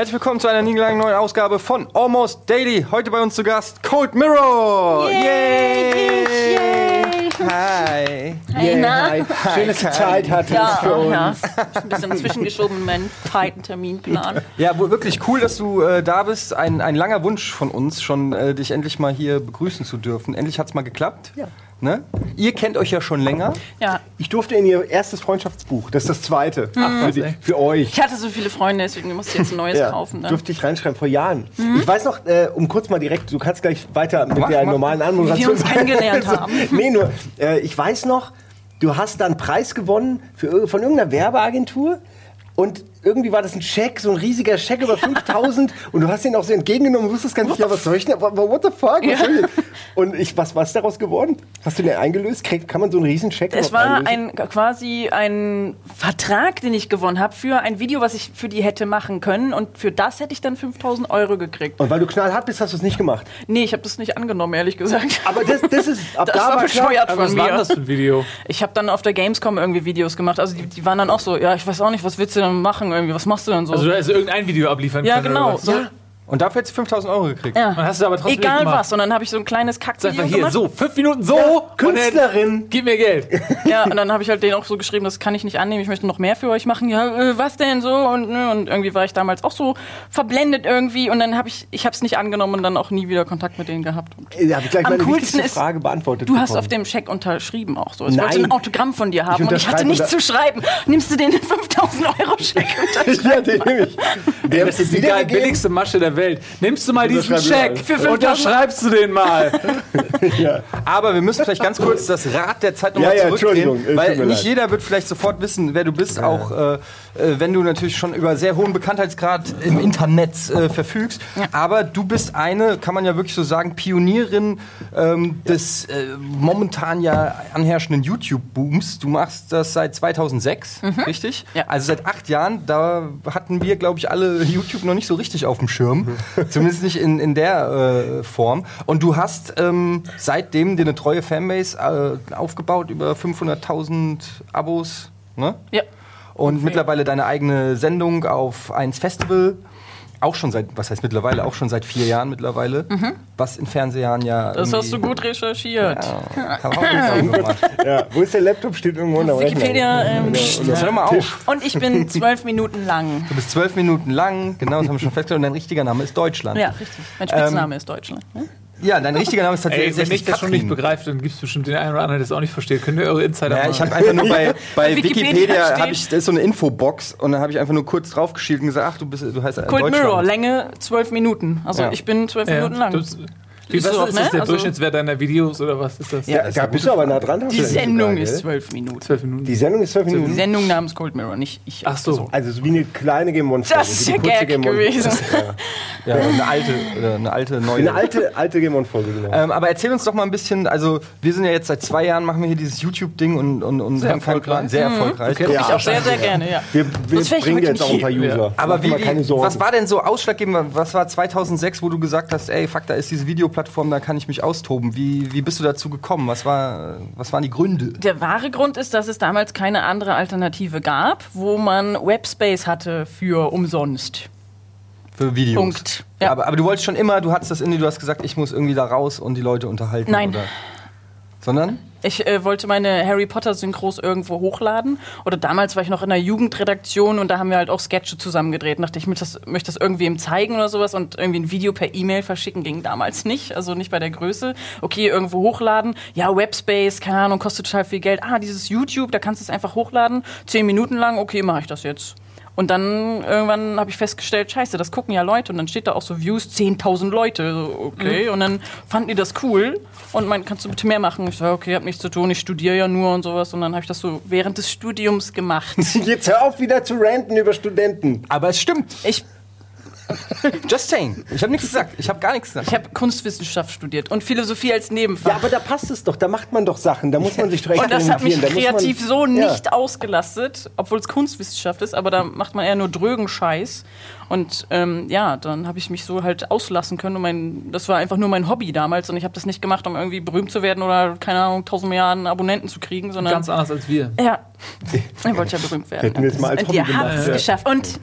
Herzlich willkommen zu einer niegelangen neuen Ausgabe von Almost Daily. Heute bei uns zu Gast Cold Mirror. Yay! Yay! Hi. Hey, na? Schön, dass du Zeit hattest Ja, für uns. ja. Ein bisschen zwischengeschoben in meinen tighten Terminplan. Ja, wirklich cool, dass du äh, da bist. Ein, ein langer Wunsch von uns, schon äh, dich endlich mal hier begrüßen zu dürfen. Endlich hat's mal geklappt. Ja. Ne? Ihr kennt euch ja schon länger. Ja, Ich durfte in ihr erstes Freundschaftsbuch, das ist das zweite, für, die, für euch. ich hatte so viele Freunde, deswegen musste ich jetzt ein neues kaufen. Dann. durfte ich reinschreiben vor Jahren. Ich weiß noch, äh, um kurz mal direkt, du kannst gleich weiter mit Mach, der mach. normalen Wie Anmoderation. wir uns kennengelernt haben. nee, nur, äh, ich weiß noch, du hast da einen Preis gewonnen für, von irgendeiner Werbeagentur. Und irgendwie war das ein Scheck, so ein riesiger Scheck über 5000 und du hast ihn auch so entgegengenommen und wusstest gar nicht, ja, was soll ich denn? What, what the fuck? Was soll ich denn? Und ich, was, was ist daraus geworden? Hast du den eingelöst? Kriegt, kann man so einen riesen Scheck Es war einlösen? ein, quasi ein Vertrag, den ich gewonnen habe für ein Video, was ich für die hätte machen können. Und für das hätte ich dann 5000 Euro gekriegt. Und weil du knallhart bist, hast du es nicht gemacht. Nee, ich habe das nicht angenommen, ehrlich gesagt. Aber das, das ist, ab Das da war klar, bescheuert Aber von was war mir. das für ein Video? Ich habe dann auf der Gamescom irgendwie Videos gemacht. Also die, die waren dann auch so, ja, ich weiß auch nicht, was willst du denn machen irgendwie? Was machst du denn so? Also du hättest irgendein Video abliefern ja, können. genau. Oder was? So, Und dafür hättest du 5000 Euro gekriegt. ja. Und hast du aber trotzdem Egal gemacht. was. Und dann habe ich so ein kleines Kackvideo einfach hier, gemacht. so, fünf Minuten so. und Künstlerin. dann Gib mir Geld. Ja, und dann habe ich halt denen auch so geschrieben, das kann ich nicht annehmen, ich möchte noch mehr für euch machen. Ja, äh, was denn so? Und, ne, und irgendwie war ich damals auch so verblendet irgendwie. Und dann habe ich, ich habe es nicht angenommen und dann auch nie wieder Kontakt mit denen gehabt. Da habe ich gleich Am meine coolsten ist, Frage beantwortet. Du hast bekommen. auf dem Scheck unterschrieben auch so. Ich Nein. wollte ein Autogramm von dir haben und ich hatte nichts zu schreiben. Nimmst du den 5000 Euro Scheck unter? ja, den nehme ich. Der Das ist die billigste Masche der Welt. Nimmst du mal diesen 5000 unterschreibst du den mal. Aber wir müssen vielleicht ganz kurz das Rad der Zeit nochmal Ja, ja, zurückdrehen, Entschuldigung, äh, weil nicht leid. jeder wird vielleicht sofort wissen, wer du bist, auch äh, äh, wenn du natürlich schon über sehr hohen Bekanntheitsgrad im Internet äh, verfügst. Aber du bist eine, kann man ja wirklich so sagen, Pionierin ähm, des äh, momentan ja anherrschenden YouTube-Booms. Du machst das seit 2006, richtig? Ja. Also seit acht Jahren, da hatten wir, glaube ich, alle YouTube noch nicht so richtig auf dem Schirm. Zumindest nicht in, in der äh, Form. Und du hast ähm, seitdem dir eine treue Fanbase äh, aufgebaut, über 500.000 Abos. Ne? Ja. Und mittlerweile deine eigene Sendung auf 1 Festival. Auch schon seit, was heißt mittlerweile, auch schon seit vier Jahren mittlerweile. Was in Fernsehjahren ja. Das hast du gut recherchiert. Ja. Ja, wo ist der Laptop? Steht irgendwo dem Rechner. Wikipedia, ähm, Jetzt hör mal auf. Und ich bin zwölf Minuten lang. Du bist zwölf Minuten lang, genau, das haben wir schon festgestellt. Und dein richtiger Name ist Deutschland. Ja, richtig. Mein Spitzname ist Deutschland. ne? Ja, dein richtiger Name ist Ey, wenn tatsächlich ich das schon nicht Katrin. begreift, dann gibt es bestimmt den einen oder anderen, der das auch nicht versteht. Könnt ihr eure Insider Ja, ich habe einfach nur bei, bei Wikipedia habe ich, da ist so eine Infobox und dann habe ich einfach nur kurz draufgeschielt und gesagt, ach, du bist, du heißt Cold Deutschland. Mirror, Länge zwölf Minuten. Also Ja. ich bin zwölf Ja, Minuten lang. Das- Wie was ist ne? das der Also- Durchschnittswert deiner Videos oder was ist das? Ja, da bist du aber nah dran. hast Die du ja Sendung ist zwölf Minuten. Zwölf Minuten. Die Sendung ist zwölf Die Minuten. Sendung namens Cold Mirror, nicht ich. Ach so. Also so wie eine kleine Game One Das ist ja die Gag gewesen. Ja, eine alte, oder eine alte neue. Eine alte, alte Game One Folge, genau. Ähm, aber erzähl uns doch mal ein bisschen, also wir sind ja jetzt seit zwei Jahren, machen wir hier dieses YouTube-Ding und, und, und Sehr erfolgreich. Sehr erfolgreich. Okay. Ich auch sehr, sehr gerne, ja. wir wir bringen jetzt auch ein paar User. Aber wie, was war denn so ausschlaggebend? Was war 2006, wo du gesagt hast, ey, fuck, da ist diese Videoplattform, da kann ich mich austoben. Wie, wie bist du dazu gekommen? Was, war, was waren die Gründe? Der wahre Grund ist, dass es damals keine andere Alternative gab, wo man Webspace hatte für umsonst. Für Videos. Punkt. Ja. Aber, aber du wolltest schon immer, du hattest das in dir, du hast gesagt, ich muss irgendwie da raus und die Leute unterhalten. Nein. Oder? Sondern? Ich äh, wollte meine Harry Potter Synchros irgendwo hochladen. Oder damals war ich noch in der Jugendredaktion und da haben wir halt auch Sketche zusammengedreht. Und dachte ich, möchte das, möchte das irgendwem zeigen oder sowas und irgendwie ein Video per E-Mail verschicken ging damals nicht. Also nicht bei der Größe. Okay, irgendwo hochladen. Ja, Webspace, keine Ahnung, kostet total viel Geld. Ah, dieses YouTube, da kannst du es einfach hochladen. Zehn Minuten lang, okay, mache ich das jetzt. Und dann irgendwann habe ich festgestellt, scheiße, das gucken ja Leute. Und dann steht da auch so Views, 10.000 Leute. So, okay. Und dann fanden die das cool und meinten, kannst du bitte mehr machen? Ich sage, okay, hab nichts zu tun, ich studiere ja nur und sowas. Und dann habe ich das so während des Studiums gemacht. Jetzt hör auf wieder zu ranten über Studenten. Aber es stimmt. Ich, Just saying. Ich habe nichts gesagt. Ich habe gar nichts gesagt. ich habe Kunstwissenschaft studiert und Philosophie als Ja, Nebenfach. aber da passt es doch. Da macht man doch Sachen. Da muss man sich doch und das hat mich muss man- kreativ so Ja. nicht ausgelastet, obwohl es Kunstwissenschaft ist, aber da macht man eher nur drögen Scheiß. Und ähm, ja, dann habe ich mich so halt auslassen können. Und mein, das war einfach nur mein Hobby damals. Und ich habe das nicht gemacht, um irgendwie berühmt zu werden oder, keine Ahnung, tausend Milliarden Abonnenten zu kriegen, sondern. Ganz anders als wir. ja. Ich wollte ja berühmt werden. Hätten wir es mal als und Hobby ihr habt es ja. geschafft. Und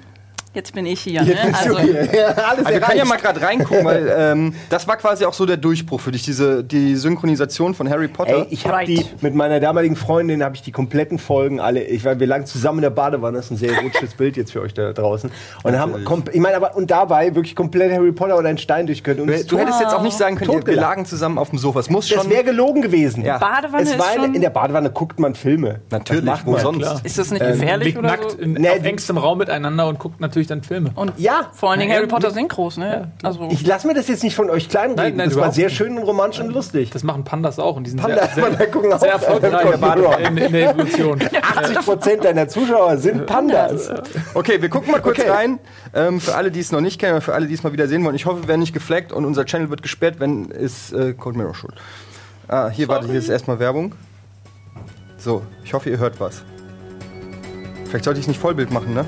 Jetzt bin ich hier. Jetzt Ne? bist du Also, hier. Ja, alles Also wir können ja mal gerade reingucken, weil ähm, das war quasi auch so der Durchbruch für dich, diese die Synchronisation von Harry Potter. Ey, ich habe Right. die mit meiner damaligen Freundin habe ich die kompletten Folgen alle. Ich war wir lagen zusammen in der Badewanne. Das ist ein sehr erotisches Bild jetzt für euch da draußen. Und haben ich meine aber und dabei wirklich komplett Harry Potter oder ein Stein durch können. Und du, es du hättest jetzt auch nicht sagen können, wir- lagen zusammen auf dem Sofa. Es muss das schon wäre gelogen gewesen. Ja. Badewanne es ist war in, schon. in der Badewanne guckt man Filme. natürlich, Das macht wo man. sonst. ist das nicht gefährlich Liegt oder nackt so? in, Nee, auf engstem Raum miteinander und guckt natürlich dann Filme. Und Ja. vor allen Dingen Ja, Harry Potter ja. Synchros, ne? Also, Ich lasse mir das jetzt nicht von euch kleinreden. Nein, nein, das war sehr schön und romantisch und lustig. Das machen Pandas auch und die sind Panda- sehr, sehr, gucken auch sehr auf erfolgreich in, in der Evolution. 80 Prozent deiner Zuschauer sind Pandas. Okay, wir gucken mal kurz Okay. rein. Ähm, für alle, die es noch nicht kennen, für alle, die es mal wieder sehen wollen. Ich hoffe, wir werden nicht geflaggt und unser Channel wird gesperrt, wenn ist äh, Cold Mirror schuld. Ah, hier, warte, hier ist erstmal Werbung. So, ich hoffe, ihr hört was. Vielleicht sollte ich es nicht Vollbild machen, ne?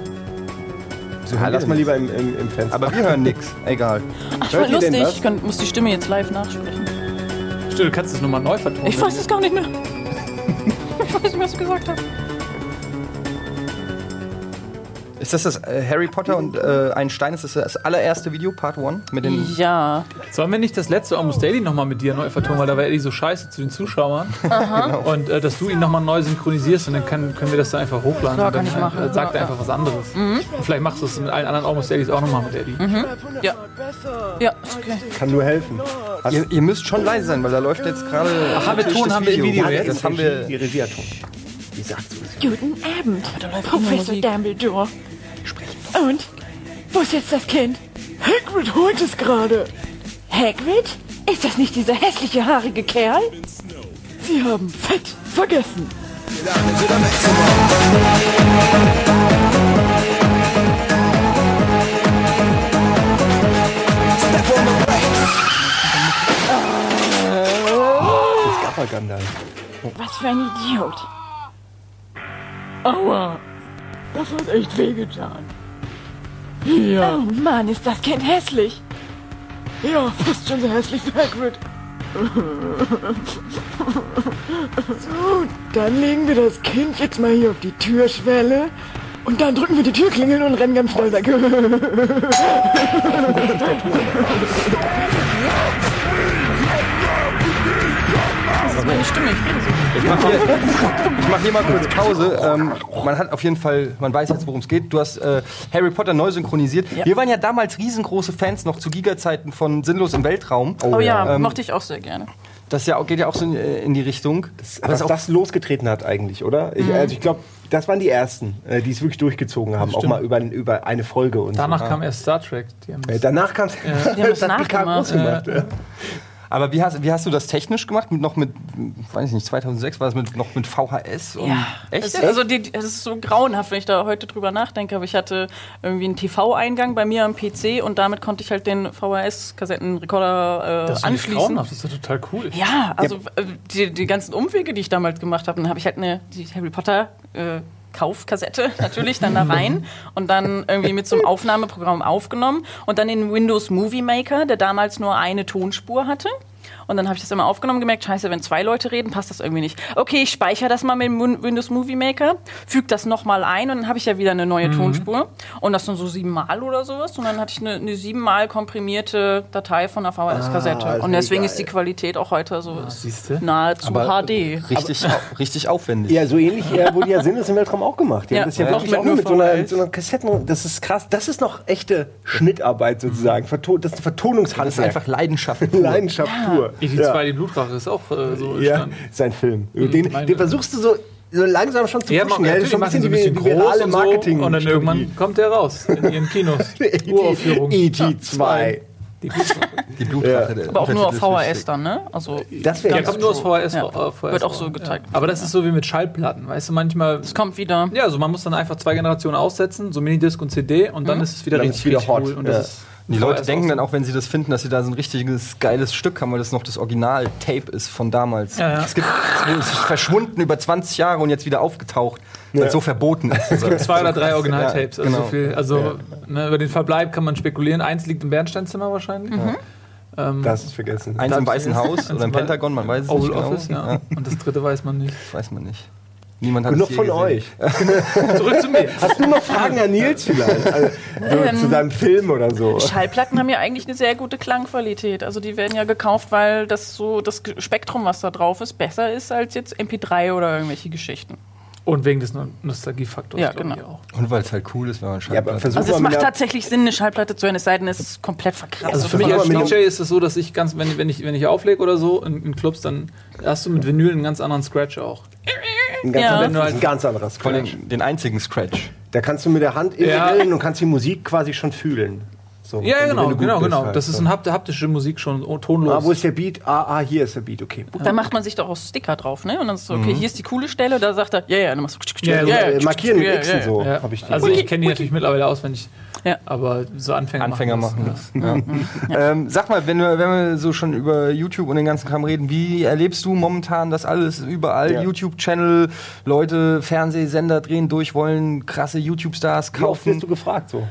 So, Ja, lass mal lieber im, im, im Fenster. Aber wir hören nix. Egal. ach, hört denn lustig. Ich kann, muss die Stimme jetzt live nachsprechen. Stimmt, du kannst das nochmal neu vertonen. Ich weiß es gar nicht mehr. Ich weiß nicht, was du gesagt hast. Ist das das äh, Harry Potter und äh, ein Stein? Ist das das allererste Video, Part 1? Mit den. Ja. Sollen wir nicht das letzte Almost Daily nochmal mit dir neu vertonen, weil da war Eddie so scheiße zu den Zuschauern. Und äh, dass du ihn nochmal neu synchronisierst und dann kann, können wir das da einfach hochladen. Klar, und dann kann ich machen. Äh, sagt er Ja, einfach was anderes. Und vielleicht machst du es mit allen anderen Almost Dailies auch nochmal mit Eddie. Ja. Ja, ist okay. kann nur helfen. Hast Ihr, ihr müsst schon leise sein, weil da läuft jetzt gerade. Ach, haben wir Ton, das haben wir im Video Ja, jetzt? Das haben wir. Die Regie hat Ton. Die sagt so. Guten Abend, Professor. Dumbledore. Und? Wo ist jetzt das Kind? Hagrid holt es gerade. Hagrid? Ist das nicht dieser hässliche, haarige Kerl? Sie haben fett vergessen. Das Gapper Gandalf. Was für ein Idiot. Aua. Das hat echt wehgetan. Ja. Oh Mann, ist das Kind hässlich. Ja, fast schon so hässlich wie Hagrid. So, dann legen wir das Kind jetzt mal hier auf die Türschwelle. Und dann drücken wir die Türklingel und rennen ganz schnell weg. Das ist meine Stimme. Ich rede so. Ich mach hier, ich mach hier mal kurz Pause. Ähm, man hat auf jeden Fall, man weiß jetzt, worum es geht. Du hast äh, Harry Potter neu synchronisiert. Ja. Wir waren ja damals riesengroße Fans noch zu Giga-Zeiten von Sinnlos im Weltraum. Oh ja, Ähm, mochte ich auch sehr gerne. Das ja, geht ja auch so in, äh, in die Richtung. Aber was das losgetreten hat eigentlich, oder? Ich, also ich glaube, das waren die ersten, äh, die es wirklich durchgezogen haben, auch mal über, über eine Folge und Danach so. kam erst Star Trek. Die haben Äh, das, danach kam Die haben das nachgemacht. groß gemacht. ja. Aber wie hast, wie hast du das technisch gemacht? Mit, noch mit, weiß ich nicht, 2006 war das mit, noch mit VHS? Und Ja, Echt? Es, also die, es ist so grauenhaft, wenn ich da heute drüber nachdenke. Aber ich hatte irgendwie einen TV-Eingang bei mir am PC und damit konnte ich halt den VHS-Kassettenrekorder äh, das ist anschließen. grauenhaft, das ist ja total cool. Ja, also äh, die, die ganzen Umwege, die ich damals gemacht habe, dann habe ich halt eine die Harry Potter äh, Kaufkassette natürlich dann da rein und dann irgendwie mit so einem Aufnahmeprogramm aufgenommen und dann den Windows Movie Maker, der damals nur eine Tonspur hatte. Und dann habe ich das immer aufgenommen, gemerkt, scheiße, wenn zwei Leute reden, passt das irgendwie nicht. Okay, ich speichere das mal mit dem Windows Movie Maker, füge das nochmal ein und dann habe ich ja wieder eine neue Tonspur. Und das dann so siebenmal oder sowas. Und dann hatte ich eine, eine siebenmal komprimierte Datei von der VHS-Kassette. Ah, und deswegen geil. ist die Qualität auch heute so siehste? nahezu HD. Richtig, richtig aufwendig. Ja, so ähnlich äh, wurde ja Sinnlos im Weltraum auch gemacht. Die Ja. haben das ja, Ja. wirklich Auch auch mit mit, nur so einer, mit so einer Kassetten. Das ist krass. Das ist noch echte Schnittarbeit sozusagen. Verto das ist eine Vertonungshandwerk. Das ist einfach Leidenschaft. pur. Leidenschaft pur. Die ja. zwei, die Blutrache ist auch äh, so ja, entstanden. sein Film. Den, meine- den versuchst du so, so langsam schon zu Ja, pushen. gell? natürlich schon ein machen sie bisschen ein bisschen groß und so Marketing. und dann irgendwann kommt der raus in ihren Kinos. Uraufführung. E.T. 2. Die Blutrache. Die Blutrache. der Aber auch nur auf VHS dann, ne? Also Das wäre Der kommt nur aus VHS. Ja. äh, VHS Wird auch so gezeigt. Ja. Aber das ist so wie mit Schallplatten. Weißt du, manchmal. es kommt wieder. Ja, also man muss dann einfach zwei Generationen aussetzen, so Minidisc und CD, und dann ist es wieder Dann richtig, ist wieder richtig hot. cool. Und Ja. das ist Die Leute denken auch dann so. auch, wenn sie das finden, dass sie da so ein richtiges geiles Stück haben, weil das noch das Original-Tape ist von damals. Ja, ja. Es gibt es ist verschwunden über 20 Jahre und jetzt wieder aufgetaucht, weil es so verboten ist. zwei oder drei Originaltapes. Ja, also, genau. so viel, also ne, über den Verbleib kann man spekulieren. Eins liegt im Bernsteinzimmer wahrscheinlich. Ähm, Das ist vergessen. Eins im Weißen Haus oder im Pentagon, man weiß es Oval nicht genau. Office, ja. Und das dritte weiß man nicht. Das weiß man nicht. Niemand hat Und es noch je von gesehen. euch. Zurück zu mir. Hast du noch Fragen an Nils vielleicht? Also, so, zu seinem Film oder so. Schallplatten haben ja eigentlich eine sehr gute Klangqualität. Also die werden ja gekauft, weil das so das Spektrum, was da drauf ist, besser ist als jetzt MP3 oder irgendwelche Geschichten. Und wegen des No- Nostalgiefaktors. Ja, genau. auch. Und weil es halt cool ist, wenn man Ja, aber Schallplatten versuch Also es macht tatsächlich Sinn, eine Schallplatte zu hören, es sei denn, es ist komplett verkratzt. Also für mich als DJ ist es so, dass ich ganz, wenn, wenn ich, wenn ich auflege oder so in, in Clubs, dann hast du mit Vinyl einen ganz anderen Scratch auch. Ein ganz, Ja. anderes, du halt- ein ganz anderes Vor Scratch. allem den einzigen Scratch. Da kannst du mit der Hand Ja. integrieren und kannst die Musik quasi schon fühlen. So, Ja, genau, genau, bist genau. halt, Das ist eine hapt- haptische Musik schon, tonlos. Ah, wo ist der Beat? Ah, ah, hier ist der Beat, okay. Da macht man sich doch auch Sticker drauf, ne? Und dann ist so, okay, hier ist die coole Stelle, da sagt er, ja, ja, dann machst du Ja, So, ja, äh, markieren mit ja, Xen ja, so. ja. Hab ich die. also ich kenne die natürlich mittlerweile auswendig. Ja. Aber so Anfänger, Anfänger machen machen das. Ja. Ähm, sag mal, wenn wir, wenn wir so schon über YouTube und den ganzen Kram reden, wie erlebst du momentan das alles überall? Ja. YouTube-Channel, Leute, Fernsehsender drehen durch, wollen krasse YouTube-Stars Wie oft wirst kaufen. du gefragt so?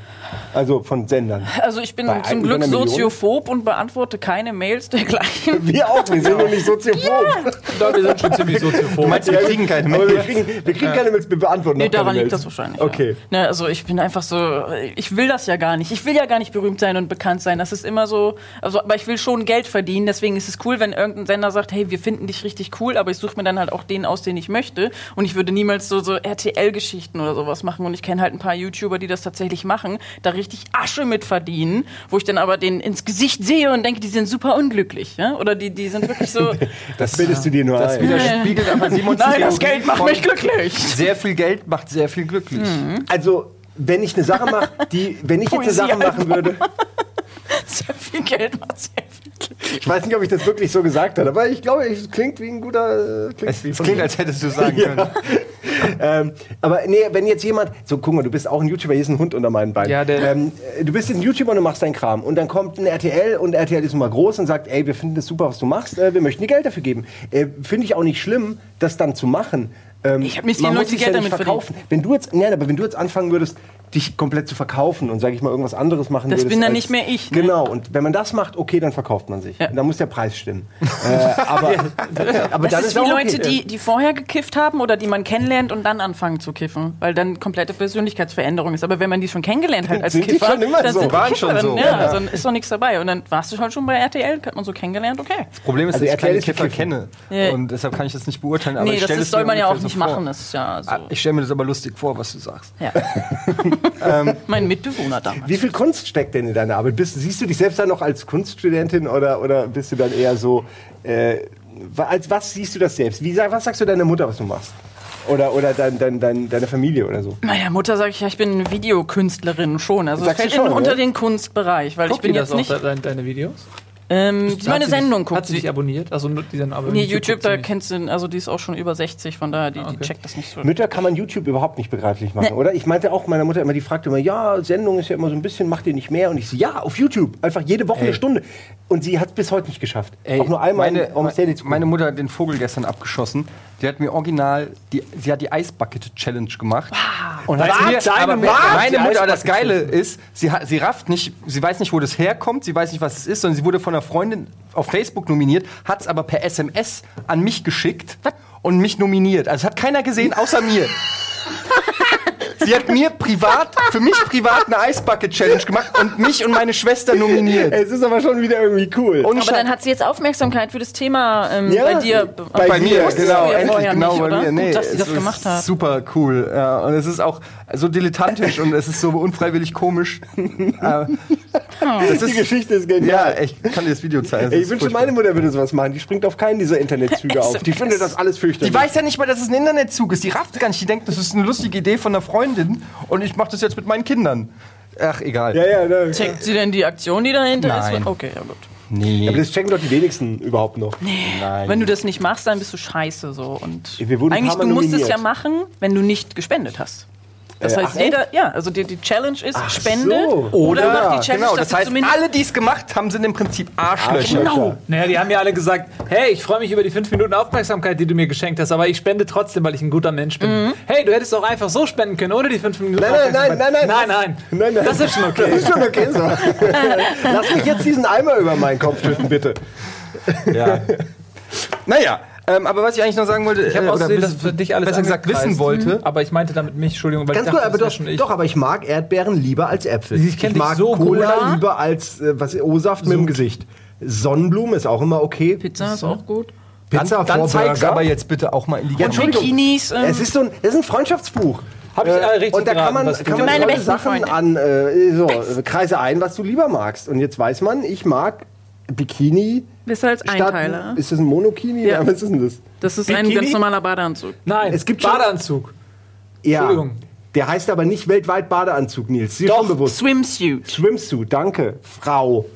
Also von Sendern. Also ich bin Bei zum Glück soziophob und beantworte keine Mails dergleichen. Wir auch, wir sind noch nicht soziophob. Da, wir sind schon ziemlich soziophob. Du meinst, wir kriegen keine Aber wir Mails? kriegen, wir kriegen keine Mails, wir beantworten Nee, auch keine daran liegt Mails. das wahrscheinlich. Okay. Ja. Ne, also ich bin einfach so, ich will das ja gar nicht. Ich will ja gar nicht berühmt sein und bekannt sein. Das ist immer so, also, aber ich will schon Geld verdienen. Deswegen ist es cool, wenn irgendein Sender sagt, hey, wir finden dich richtig cool, aber ich suche mir dann halt auch den aus, den ich möchte. Und ich würde niemals so, so RTL-Geschichten oder sowas machen. Und ich kenne halt ein paar YouTuber, die das tatsächlich machen, da richtig Asche mit verdienen, wo ich dann aber den ins Gesicht sehe und denke, die sind super unglücklich. Ja? Oder die, die sind wirklich so, Das bildest du dir nur Das ein. widerspiegelt aber Simons nein, das Geld macht mich glücklich. Sehr viel Geld macht sehr viel glücklich. Also, wenn ich eine Sache mache, die, wenn ich jetzt eine Sache machen würde, Sehr viel Geld macht sehr viel glücklich. ich weiß nicht, ob ich das wirklich so gesagt habe, aber ich glaube, es klingt wie ein guter. äh, Klingt Es, wie es klingt, als hättest du sagen können. ähm, aber nee, wenn jetzt jemand, so guck mal, du bist auch ein YouTuber, hier ist ein Hund unter meinen Beinen. Ja, der- ähm, äh, du bist jetzt ein YouTuber und du machst deinen Kram. Und dann kommt ein RTL und RTL ist nun mal groß und sagt, ey, wir finden das super, was du machst, äh, wir möchten dir Geld dafür geben. Äh, Finde ich auch nicht schlimm, das dann zu machen. Ähm, Ich hab nicht man viele muss Leute sich Geld ja nicht damit verkaufen. Wenn du jetzt, nein, aber wenn du jetzt anfangen würdest, dich komplett zu verkaufen und sag ich mal irgendwas anderes machen Das würdest. bin dann als- nicht mehr ich, ne? Genau. Und wenn man das macht, okay, dann verkauft man sich. Ja. Und dann muss der Preis stimmen. äh, aber aber Das dann ist wie auch Leute, okay. die, die vorher gekifft haben oder die man kennenlernt und dann anfangen zu kiffen, weil dann komplette Persönlichkeitsveränderung ist. Aber wenn man die schon kennengelernt hat als Sind die Kiffer, schon immer dann so? sind die Waren Kiffer, schon dann, so. Ja, Ja. also dann ist doch nichts dabei. Und dann warst du halt schon bei RTL, hat man so kennengelernt, okay. Das Problem ist, Also dass ich RTL keine ist Kiffer kenne. Und deshalb kann ich das nicht beurteilen. Aber nee, ich das, soll man ja auch nicht. Machen. Ist ja so. Ah, Ich stelle mir das aber lustig vor, was du sagst. ja. mein Mitbewohner damals. Wie viel Kunst steckt denn in deiner Arbeit? Bist, siehst du dich selbst dann noch als Kunststudentin oder, oder bist du dann eher so, äh, als was siehst du das selbst? Wie, sag- was sagst du deiner Mutter, was du machst? Oder, oder dein, dein, dein, deine Familie oder so? Naja, Mutter sage ich ja, ich bin Videokünstlerin schon. Also es Sagst fällt schon, in, unter den Kunstbereich, weil Guckt ich bin jetzt auch, nicht. de- deine, deine Videos? Ähm, Hat meine sie Sendung dich, Hat guckt sie dich abonniert? Also die dann aber Nee, guckt YouTube, sie da nicht. kennst du, also die ist auch schon über 60, von daher, die, die Okay. checkt das nicht so. Mütter kann man YouTube überhaupt nicht begreiflich machen, oder? Ich meinte auch, meiner Mutter immer, die fragte immer, ja, Sendung ist ja immer so ein bisschen, macht ihr nicht mehr? Und ich so, ja, auf YouTube, einfach jede Woche eine Stunde. Und sie hat es bis heute nicht geschafft. Ey, auch nur einmal meine, um zu meine Mutter hat den Vogel gestern abgeschossen. Die hat mir original, die, sie hat die Ice Bucket Challenge gemacht. Und hat mir, Deine aber meine die Mutter, das Geile ist, sie, hat, sie rafft nicht, sie weiß nicht, wo das herkommt, sie weiß nicht, was es ist, sondern sie wurde von einer Freundin auf Facebook nominiert, hat es aber per SMS an mich geschickt und mich nominiert. Also es hat keiner gesehen, außer mir. Sie hat mir privat, für mich privat eine Ice Bucket Challenge gemacht und mich und meine Schwester nominiert. Es ist aber schon wieder irgendwie cool. Und Aber dann hat sie jetzt Aufmerksamkeit für das Thema ähm, Ja, bei dir. bei bei mir, genau, endlich, genau nicht, bei oder? mir. Nee, Gut, dass sie das gemacht hat. Super cool. Ja, und es ist auch so dilettantisch und es ist so unfreiwillig komisch. Äh, das die ist, Geschichte ist genial. ja, ich kann dir das Video zeigen. das ich furchtbar. meine Mutter würde sowas machen. Die springt auf keinen dieser Internetzüge auf. Die findet das alles fürchterlich. Die weiß ja nicht mal, dass es ein Internetzug ist. Die rafft gar nicht. Die denkt, das ist eine lustige Idee von einer Freundin und ich mache das jetzt mit meinen Kindern. Ach, egal. ja, ja, ne. Checkt sie denn die Aktion, die dahinter Nein. ist? Okay, ja gut. Nee. Aber das checken doch die wenigsten überhaupt noch. Nein. Wenn du das nicht machst, dann bist du scheiße so. Und eigentlich du musst es ja machen, wenn du nicht gespendet hast. Das Äh, heißt, ach, jeder, ja, also die, die Challenge ist Spende so. oder mach die Challenge, genau, dass das heißt, zumindest alle, die es gemacht haben, sind im Prinzip Arschlöcher. Genau. Naja, die haben ja alle gesagt, hey, ich freue mich über die fünf Minuten Aufmerksamkeit, die du mir geschenkt hast, aber ich spende trotzdem, weil ich ein guter Mensch bin. Hey, du hättest auch einfach so spenden können, ohne die fünf Minuten Nein, nein, nein, Aufmerksamkeit. nein, nein. nein, nein. Nein, nein. Das ist schon okay. Das ist schon okay so. Lass mich jetzt diesen Eimer über meinen Kopf schütten, bitte. Ja. naja, Ähm, aber was ich eigentlich noch sagen wollte, Ich habe äh, ausgesehen, dass für dich alles besser gesagt wissen wollte. Aber ich meinte damit mich, Entschuldigung, weil Ganz ich gut, dachte, aber das wär doch, schon ich. doch, aber ich mag Erdbeeren lieber als Äpfel. Ich dich mag so Cola Cola. lieber als äh, was O-Saft mit dem Gesicht. Sonnenblumen ist auch immer okay. Pizza ist auch gut. Pizza Dann vor zeig's Burger. aber jetzt bitte auch mal in die Ja. Entschuldigung. Bikinis, ähm, es ist so ein, es ist ein Freundschaftsbuch. Hab ich, äh, richtig und da kann man, kann man meine Sachen Freunde. an, äh, so, äh, kreise ein, was du lieber magst. Und jetzt weiß man, ich mag Bikini. Bist du als statt- Einteiler. Ist das ein Monokini? Ja. Was ist denn das? Das ist ein Bikini? ganz normaler Badeanzug. Nein, Es gibt schon- Badeanzug. Ja. Entschuldigung. Der heißt aber nicht weltweit Badeanzug, Nils. Dir Doch. schon bewusst. Swimsuit. Swimsuit, danke, Frau.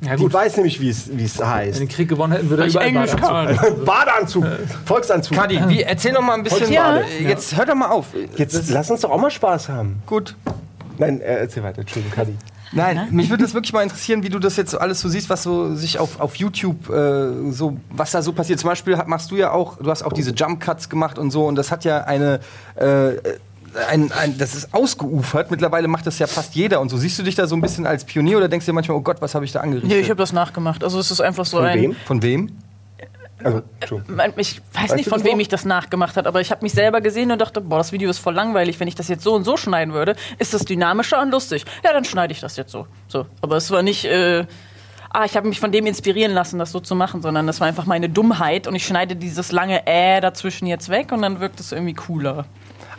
Ja Die gut, weiß nämlich, wie es wie es wenn heißt. den Krieg gewonnen hätten, würde er ich überall Englisch Badeanzug. kann. Badeanzug, Volksanzug. Kadi, wie, erzähl noch mal ein bisschen. Ja. Jetzt hör doch mal auf. Jetzt lass uns doch auch mal Spaß haben. Gut. Nein, äh, erzähl weiter, Entschuldigung, Kadi. Nein, mich würde das wirklich mal interessieren, wie du das jetzt so alles so siehst, was so sich auf, auf YouTube äh, so, was da so passiert. Zum Beispiel machst du ja auch, du hast auch diese Jump Cuts gemacht und so und das hat ja eine, äh, ein, ein, das ist ausgeufert. Mittlerweile macht das ja fast jeder und so. Siehst du dich da so ein bisschen als Pionier oder denkst du dir manchmal, oh Gott, was habe ich da angerichtet? Nee, ich habe das nachgemacht. Also es ist einfach so Von ein. wem? Von wem? Also. Man- Ich weiß Weißt nicht, von wem noch? ich das nachgemacht hat, aber ich habe mich selber gesehen und dachte, boah, das Video ist voll langweilig. Wenn ich das jetzt so und so schneiden würde, ist das dynamischer und lustig. Ja, dann schneide ich das jetzt so. so. Aber es war nicht, äh, ah, ich habe mich von dem inspirieren lassen, das so zu machen, sondern das war einfach meine Dummheit und ich schneide dieses lange Äh dazwischen jetzt weg und dann wirkt es irgendwie cooler.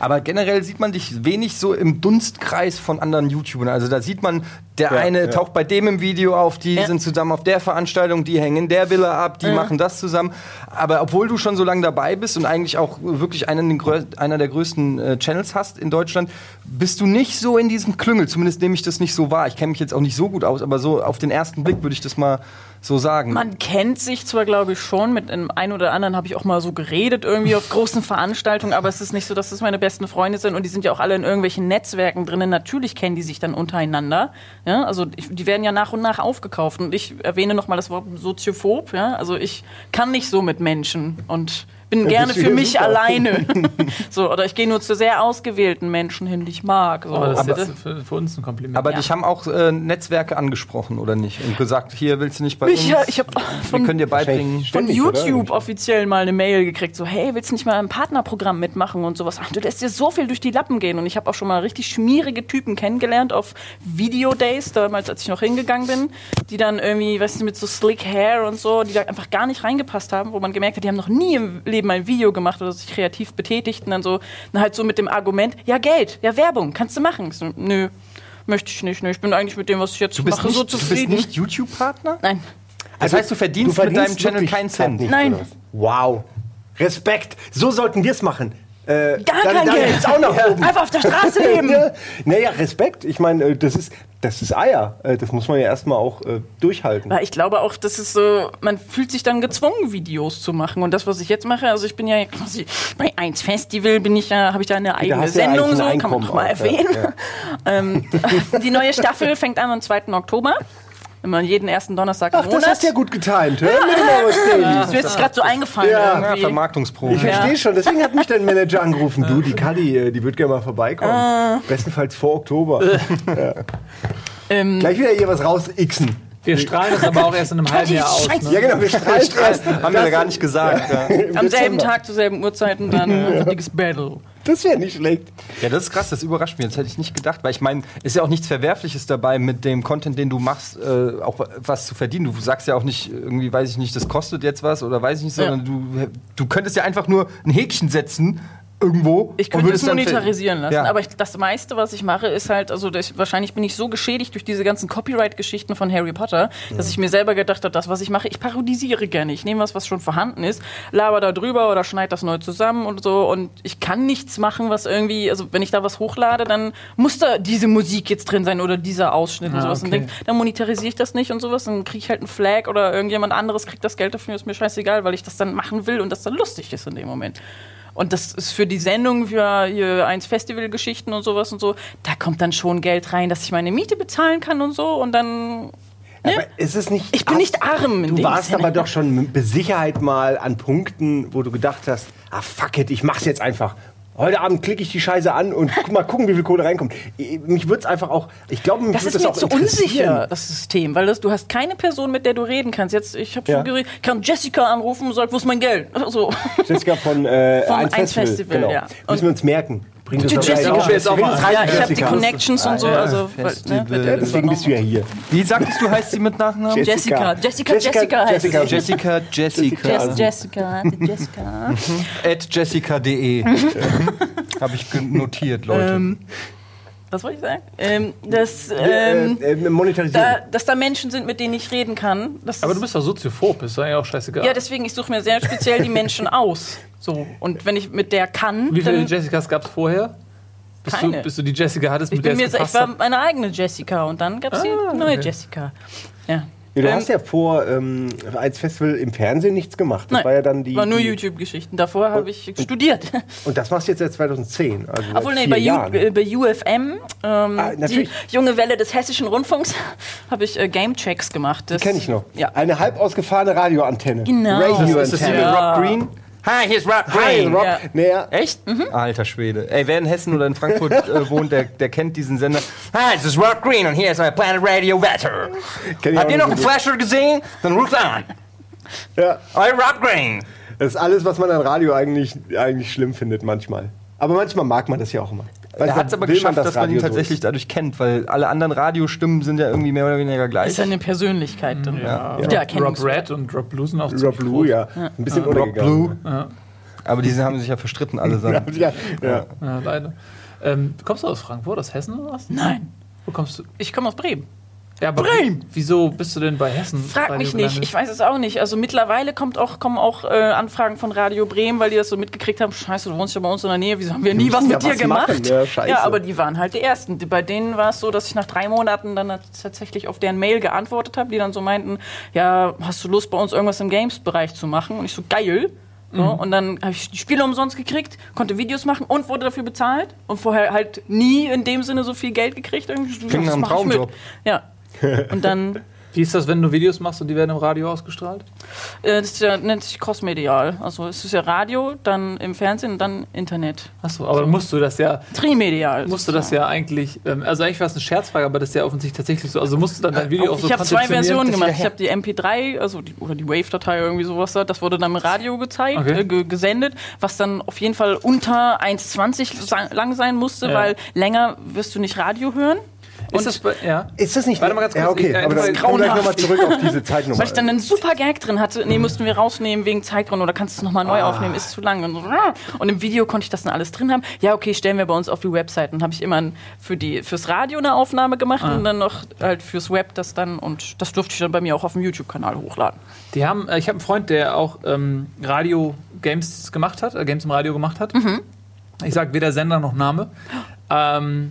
Aber generell sieht man dich wenig so im Dunstkreis von anderen YouTubern. Also da sieht man, der eine ja. taucht bei dem im Video auf, die Ja. sind zusammen auf der Veranstaltung, die hängen in der Villa ab, die machen das zusammen. Aber obwohl du schon so lange dabei bist und eigentlich auch wirklich einen, einer der größten äh, Channels hast in Deutschland, bist du nicht so in diesem Klüngel. Zumindest nehme ich das nicht so wahr. Ich kenne mich jetzt auch nicht so gut aus, aber so auf den ersten Blick würde ich das mal so sagen. Man kennt sich zwar, glaube ich, schon, mit dem einen oder anderen habe ich auch mal so geredet, irgendwie auf großen Veranstaltungen, aber es ist nicht so, dass es meine besten Freunde sind und die sind ja auch alle in irgendwelchen Netzwerken drinnen. Natürlich kennen die sich dann untereinander. Ja? Also ich, die werden ja nach und nach aufgekauft. Und ich erwähne nochmal das Wort Soziophob. Ja? Also ich kann nicht so mit Menschen und bin gerne für mich alleine. so, oder ich gehe nur zu sehr ausgewählten Menschen hin, die ich mag. So. Aber das Aber ist jetzt für, für uns ein Kompliment. aber Ja. dich haben auch äh, Netzwerke angesprochen, oder nicht? Und gesagt, hier willst du nicht bei ich, uns? ich habe Wir von können dir beibringen. von Ständig, oder? YouTube offiziell mal eine Mail gekriegt, so hey, willst du nicht mal im Partnerprogramm mitmachen und sowas. Ach, du lässt dir so viel durch die Lappen gehen und ich habe auch schon mal richtig schmierige Typen kennengelernt auf Video-Days, damals als ich noch hingegangen bin, die dann irgendwie, weißt du, mit so slick Hair und so, die da einfach gar nicht reingepasst haben, wo man gemerkt hat, die haben noch nie im Leben ein Video gemacht oder sich kreativ betätigt und dann so, dann halt so mit dem Argument, ja Geld, ja Werbung, kannst du machen. Ich So, nö, möchte ich nicht, nö, ich bin eigentlich mit dem, was ich jetzt Du bist mache, nicht, so du bist zufrieden. nicht YouTube-Partner? Nein. Das heißt, du verdienst, mit deinem Channel keinen Cent. Nein. Wow. Respekt. So sollten wir es machen. Äh, Gar dann, kein dann Geld. auch nach oben. Einfach auf der Straße leben. Ja. Naja, Respekt. Ich meine, äh, das ist, das ist Eier. Äh, Das muss man ja erstmal auch äh, durchhalten. Ich glaube auch, das ist so, man fühlt sich dann gezwungen, Videos zu machen. Und das, was ich jetzt mache, also ich bin ja quasi bei 1 Festival bin ich ja, habe ich da eine eigene ja Sendung, eigentlich so kann man noch mal auch, ja. erwähnen. Ähm, die neue Staffel fängt an am 2. Oktober. Immer jeden ersten Donnerstag im Ach, das hast du ja gut getimt. Hör mir mal was, Daily. das wird gerade so eingefallen. Ja, Ja, irgendwie. Vermarktungsprobe. Ich verstehe schon, deswegen hat mich dein Manager angerufen. Du, die Kadi, äh, die wird gerne mal vorbeikommen. Ah. Bestenfalls vor Oktober. ähm, Gleich wieder hier was raus xen. Wir strahlen das aber auch erst in einem halben Jahr aus. Scheiße. Ja, genau, wir streiten erst. Haben wir ja gar nicht gesagt. Ja. am selben. Tag, zur selben Uhrzeit und dann ein richtiges Battle. Das wäre nicht schlecht. ja, das ist krass, das überrascht mich. Das hätte ich nicht gedacht, weil ich meine, ist ja auch nichts Verwerfliches dabei, mit dem Content, den du machst, äh, auch was zu verdienen. Du sagst ja auch nicht, irgendwie, weiß ich nicht, das kostet jetzt was oder weiß ich nicht, Ja. sondern du, du könntest ja einfach nur ein Häkchen setzen irgendwo. Ich und könnte es monetarisieren lassen, Ja. aber ich, das meiste, was ich mache, ist halt, also das, wahrscheinlich bin ich so geschädigt durch diese ganzen Copyright-Geschichten von Harry Potter, dass ich mir selber gedacht habe, das, was ich mache, ich parodisiere gerne. Ich nehme was, was schon vorhanden ist, laber da drüber oder schneide das neu zusammen und so und ich kann nichts machen, was irgendwie, also wenn ich da was hochlade, dann muss da diese Musik jetzt drin sein oder dieser Ausschnitt und Ah, sowas. Und okay. denk, dann monetarisiere ich das nicht und sowas, dann kriege ich halt einen Flag oder irgendjemand anderes kriegt das Geld dafür, ist mir scheißegal, weil ich das dann machen will und das dann lustig ist in dem Moment. Und das ist für die Sendung, für hier eins Festivalgeschichten und sowas und so, da kommt dann schon Geld rein, dass ich meine Miete bezahlen kann und so und dann. Aber ist es nicht. Ich bin nicht arm in Du warst Sinne. aber doch schon mit Sicherheit mal an Punkten, wo du gedacht hast, ah fuck it, ich mach's jetzt einfach. Heute Abend klicke ich die Scheiße an und guck mal gucken, wie viel Kohle reinkommt. Ich- Mich würde es einfach auch, ich glaube, Das ist das mir zu unsicher, das System, weil das, du hast keine Person, mit der du reden kannst. Jetzt, ich habe schon Ja. geredet, kann Jessica anrufen und sagt, wo ist mein Geld? So. Jessica von, äh, Vom Eins Eins Festival. Festival, genau. ja. Müssen wir uns merken. Bring das Die noch. Ich will jetzt auch mal Ja, ich habe die Jessica. Connections und so, also ne, deswegen bist du ja hier. Wie sagtest du, heißt sie mit Nachnamen? Jessica. Jessica, Jessica heißt Jessica. sie. Jessica, Jessica. Jess, Jessica, Jessica. At jessica.de. Habe ich notiert, Leute. Was wollte ich sagen? Ähm, dass, Äh, ähm, äh, monetarisieren. da, dass da Menschen sind, mit denen ich reden kann. Das Aber du bist doch soziophob, ist doch eigentlich auch scheißegal. ja, deswegen, ich suche mir sehr speziell die Menschen aus. So. Und wenn ich mit der kann, Wie viele dann, Jessicas gab es vorher? Bis du, Keine. bis du die Jessica hattest, ich, mit der bin mir, es ich war meine eigene Jessica und dann gab es die Ah, neue okay. Jessica. Ja. Ja, du Ähm, hast ja vor ähm, als Festival im Fernsehen nichts gemacht. Das Nein, war ja dann die. war nur YouTube-Geschichten. Davor habe ich studiert. Und das machst du jetzt seit 2010. Also seit Obwohl, nee, vier bei, U, äh, bei UFM, ähm, Ah, die junge Welle des hessischen Rundfunks, habe ich äh, Game-Checks gemacht. Das Kenne ich noch. Ja. Eine halb ausgefahrene Radioantenne. Genau. Radio ist das die mit Ja. Rob Green? Hi, hier ist Rob Hi, Green. Rob. Ja. Naja, Echt? Alter Schwede. Ey, wer in Hessen oder in Frankfurt äh, wohnt, der, der kennt diesen Sender. Hi, this is Rob Green und hier ist euer Planet Radio Wetter. Habt ihr noch einen. Flasher gesehen? Dann ruft an. Ja, Euer Rob Green. das ist alles, was man an Radio eigentlich, eigentlich schlimm findet manchmal. Aber manchmal mag man das ja auch immer. Er Manchmal hat es aber geschafft, dass man ihn tatsächlich dadurch kennt, weil alle anderen Radiostimmen sind ja irgendwie mehr oder weniger ist gleich. ja eine Persönlichkeit. dann. Ja, Ja, Rob erkennungswert. Red und Rob Blue sind auch ist. Rob Blue, ja. Ein bisschen Rob untergegangen. Blue. Aber diese haben sich ja verstritten allesamt. Ja, ja. Ja, leider. Ähm, kommst du aus Frankfurt, aus Hessen oder was? Nein, Wo kommst du? ich komme aus Bremen. Ja, aber Bremen! Wieso bist du denn bei Hessen? Frag Radio mich nicht, gelandet? ich weiß es auch nicht. Also mittlerweile kommt auch, kommen auch äh, Anfragen von Radio Bremen, weil die das so mitgekriegt haben, scheiße, du wohnst ja bei uns in der Nähe, wieso haben wir nie was mit ja dir was gemacht? ja, scheiße. aber die waren halt die Ersten. Bei denen war es so, dass ich nach drei Monaten dann tatsächlich auf deren Mail geantwortet habe, die dann so meinten, ja, hast du Lust bei uns irgendwas im Games-Bereich zu machen? Und ich so, geil. So, Und dann habe ich die Spiele umsonst gekriegt, konnte Videos machen und wurde dafür bezahlt. Und vorher halt nie in dem Sinne so viel Geld gekriegt. Irgendwie. Klingt nach einem. Traumjob. Ja. Und dann Wie ist das, wenn du Videos machst und die werden im Radio ausgestrahlt? Äh, Das ja, nennt sich crossmedial. Also es ist ja Radio, dann im Fernsehen und dann Internet. Achso, aber musst du das ja, Trimedial. musst du das ja eigentlich, ähm, also eigentlich war es eine Scherzfrage, aber das ist ja offensichtlich tatsächlich so. Also musst du dann dein Video auch so Ich habe zwei Versionen gemacht. Ich habe die MP3, also die, oder die Wave-Datei irgendwie sowas da. Das wurde dann im Radio gezeigt, Okay. äh, ge gesendet, was dann auf jeden Fall unter 1,20 sa- lang sein musste, Ja. weil länger wirst du nicht Radio hören. Ist das ja? Ist das nicht. Warte mal ganz kurz, Ja, okay, ich- aber das dann kommen wir nochmal zurück auf diese Zeitnummer. Weil ich dann einen super Gag drin hatte. Nee, mussten wir rausnehmen wegen Zeitgründen oder kannst du es nochmal neu aufnehmen, ist zu lang. Und, im Video konnte ich das dann alles drin haben. Ja, okay, stellen wir bei uns auf die Website. Dann habe ich immer für die, fürs Radio eine Aufnahme gemacht und dann noch halt fürs Web das dann. Und das durfte ich dann bei mir auch auf dem YouTube-Kanal hochladen. Die haben, äh, ich habe einen Freund, der auch ähm, Radio-Games gemacht hat, äh, Games im Radio gemacht hat. Ich sage weder Sender noch Name. Ähm,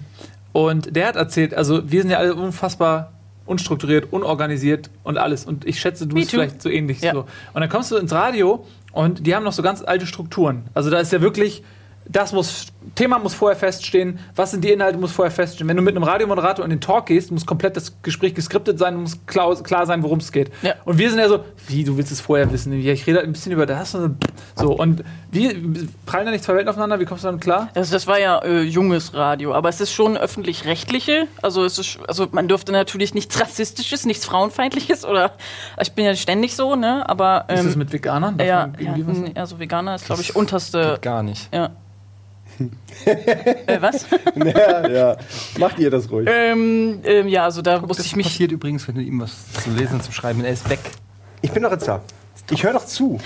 und der hat erzählt, also wir sind ja alle unfassbar unstrukturiert, unorganisiert und alles. Und ich schätze, du Me bist too. vielleicht so ähnlich. Ja. So. Und dann kommst du ins Radio und die haben noch so ganz alte Strukturen. Also da ist ja wirklich, das muss, Thema muss vorher feststehen, was sind die Inhalte, muss vorher feststehen. Wenn du mit einem Radiomoderator in den Talk gehst, muss komplett das Gespräch geskriptet sein, muss klar, klar sein, worum es geht. Ja. Und wir sind ja so, wie, du willst es vorher wissen? Ja, ich rede halt ein bisschen über das und so. Und wie, prallen da nicht zwei Welten aufeinander? Wie kommst du damit klar? Also das war ja äh, junges Radio, aber es ist schon öffentlich-rechtliche. Also es ist, also man dürfte natürlich nichts Rassistisches, nichts Frauenfeindliches oder ich bin ja ständig so, ne? Aber Ist ähm, das mit Veganern? Darf ja, ja, also Veganer ist glaube ich unterste. Gar nicht. Ja. äh, was? ja, ja. Macht ihr das ruhig. ähm, ähm, ja, also da musste Das ich mich. passiert übrigens, wenn du ihm was zu lesen, zu schreiben. Er ist weg. Ich bin doch jetzt da. Ich höre doch zu.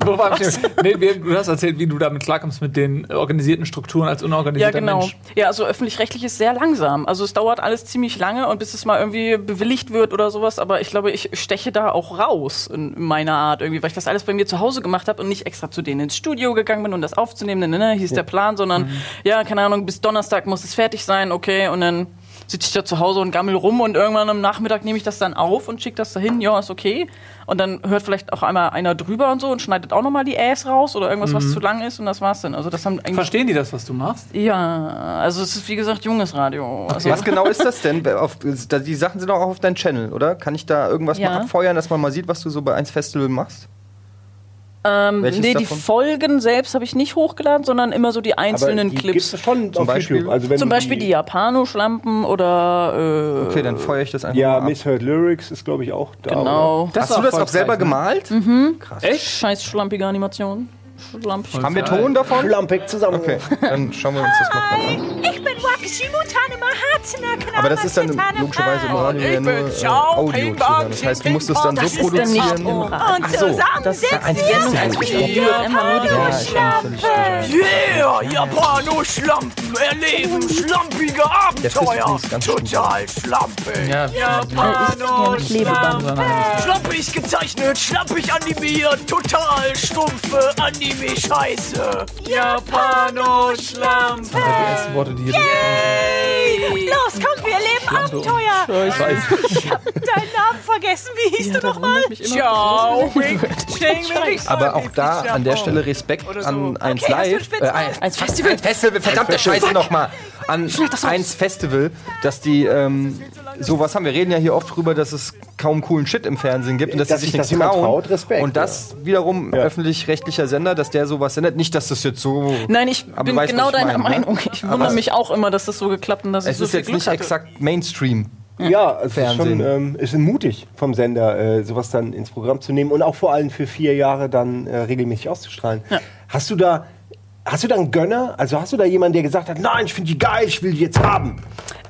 Wo war ich? Nee, du hast erzählt, wie du damit klarkommst mit den organisierten Strukturen als Ja, unorganisierter genau. Mensch. Ja, also öffentlich-rechtlich ist sehr langsam. Also es dauert alles ziemlich lange und bis es mal irgendwie bewilligt wird oder sowas. Aber ich glaube, ich steche da auch raus in meiner Art irgendwie, weil ich das alles bei mir zu Hause gemacht habe und nicht extra zu denen ins Studio gegangen bin und das aufzunehmen. Ne, ne, hieß der Plan, sondern ja, keine Ahnung, bis Donnerstag muss es fertig sein, okay, und dann sitze ich da zu Hause und gammel rum und irgendwann am Nachmittag nehme ich das dann auf und schicke das dahin, ja, ist okay. Und dann hört vielleicht auch einmal einer drüber und so und schneidet auch nochmal die Äs raus oder irgendwas, was zu lang ist und das war's dann. Also das haben eigentlich Verstehen die das, was du machst? ja, also es ist wie gesagt junges Radio. Also, Was genau ist das denn? Auf, die Sachen sind auch auf deinem Channel, oder? Kann ich da irgendwas Ja. mal abfeuern, dass man mal sieht, was du so bei 1 Festival machst? Ähm, Welches nee, die davon? Folgen selbst habe ich nicht hochgeladen, sondern immer so die einzelnen die Clips. gibt's schon auf Beispiel? YouTube. Also wenn Zum Beispiel die Japano-Schlampen oder äh, Okay, dann feuere ich das einfach Ja, mal ab. Misheard Lyrics ist, glaube ich, auch da. genau. Hast du das auch selber gemalt? Echt? Scheiß schlampige Animation. Schlampig. Haben wir. Ton davon? Schlampig zusammen. Okay, dann schauen wir uns das mal an. Ich bin Wakishimo Tanema Hatsuna Aber das ist dann logischerweise im Radio ja nur äh, Audio. Das heißt, du musst es dann so Das ist produzieren. Und so, zusammen Das ist ein wir bin völlig Yeah, Japano-Schlampen erleben schlampige Abenteuer. Total schlampig. Ja, Japano-Schlampen. Schlampig gezeichnet, schlampig animiert, total stumpfe Anime-Scheiße. Japano-Schlampen. die ersten Worte, die hier Los, komm, wir erleben Abenteuer. Ich hab deinen Namen vergessen. Wie hieß du nochmal? Ciao, Aber auch da an der Stelle Respekt an 1 Okay, Live. Äh, ein, ein Festival. Ein Festival, verdammte Scheiße nochmal. An 1 Festival, dass die ähm, sowas haben. Wir reden ja hier oft drüber, dass es kaum coolen Shit im Fernsehen gibt und dass, Dass sie sich das nichts trauen. traut, Respekt, und das wiederum öffentlich-rechtlicher Sender, dass der sowas sendet. Nicht, dass das jetzt so. Nein, ich Aber bin weißt, genau deiner meine, ne? Meinung. Ich wundere mich auch immer, dass das so geklappt und dass ich Es so ist jetzt Glück nicht hatte. exakt Mainstream. Ja, es ist Fernsehen. schon ähm, es ist mutig vom Sender, äh, sowas dann ins Programm zu nehmen und auch vor allem für vier Jahre dann äh, regelmäßig auszustrahlen. Hast du da Hast du da einen Gönner? Also hast du da jemanden, der gesagt hat, nein, ich finde die geil, ich will die jetzt haben?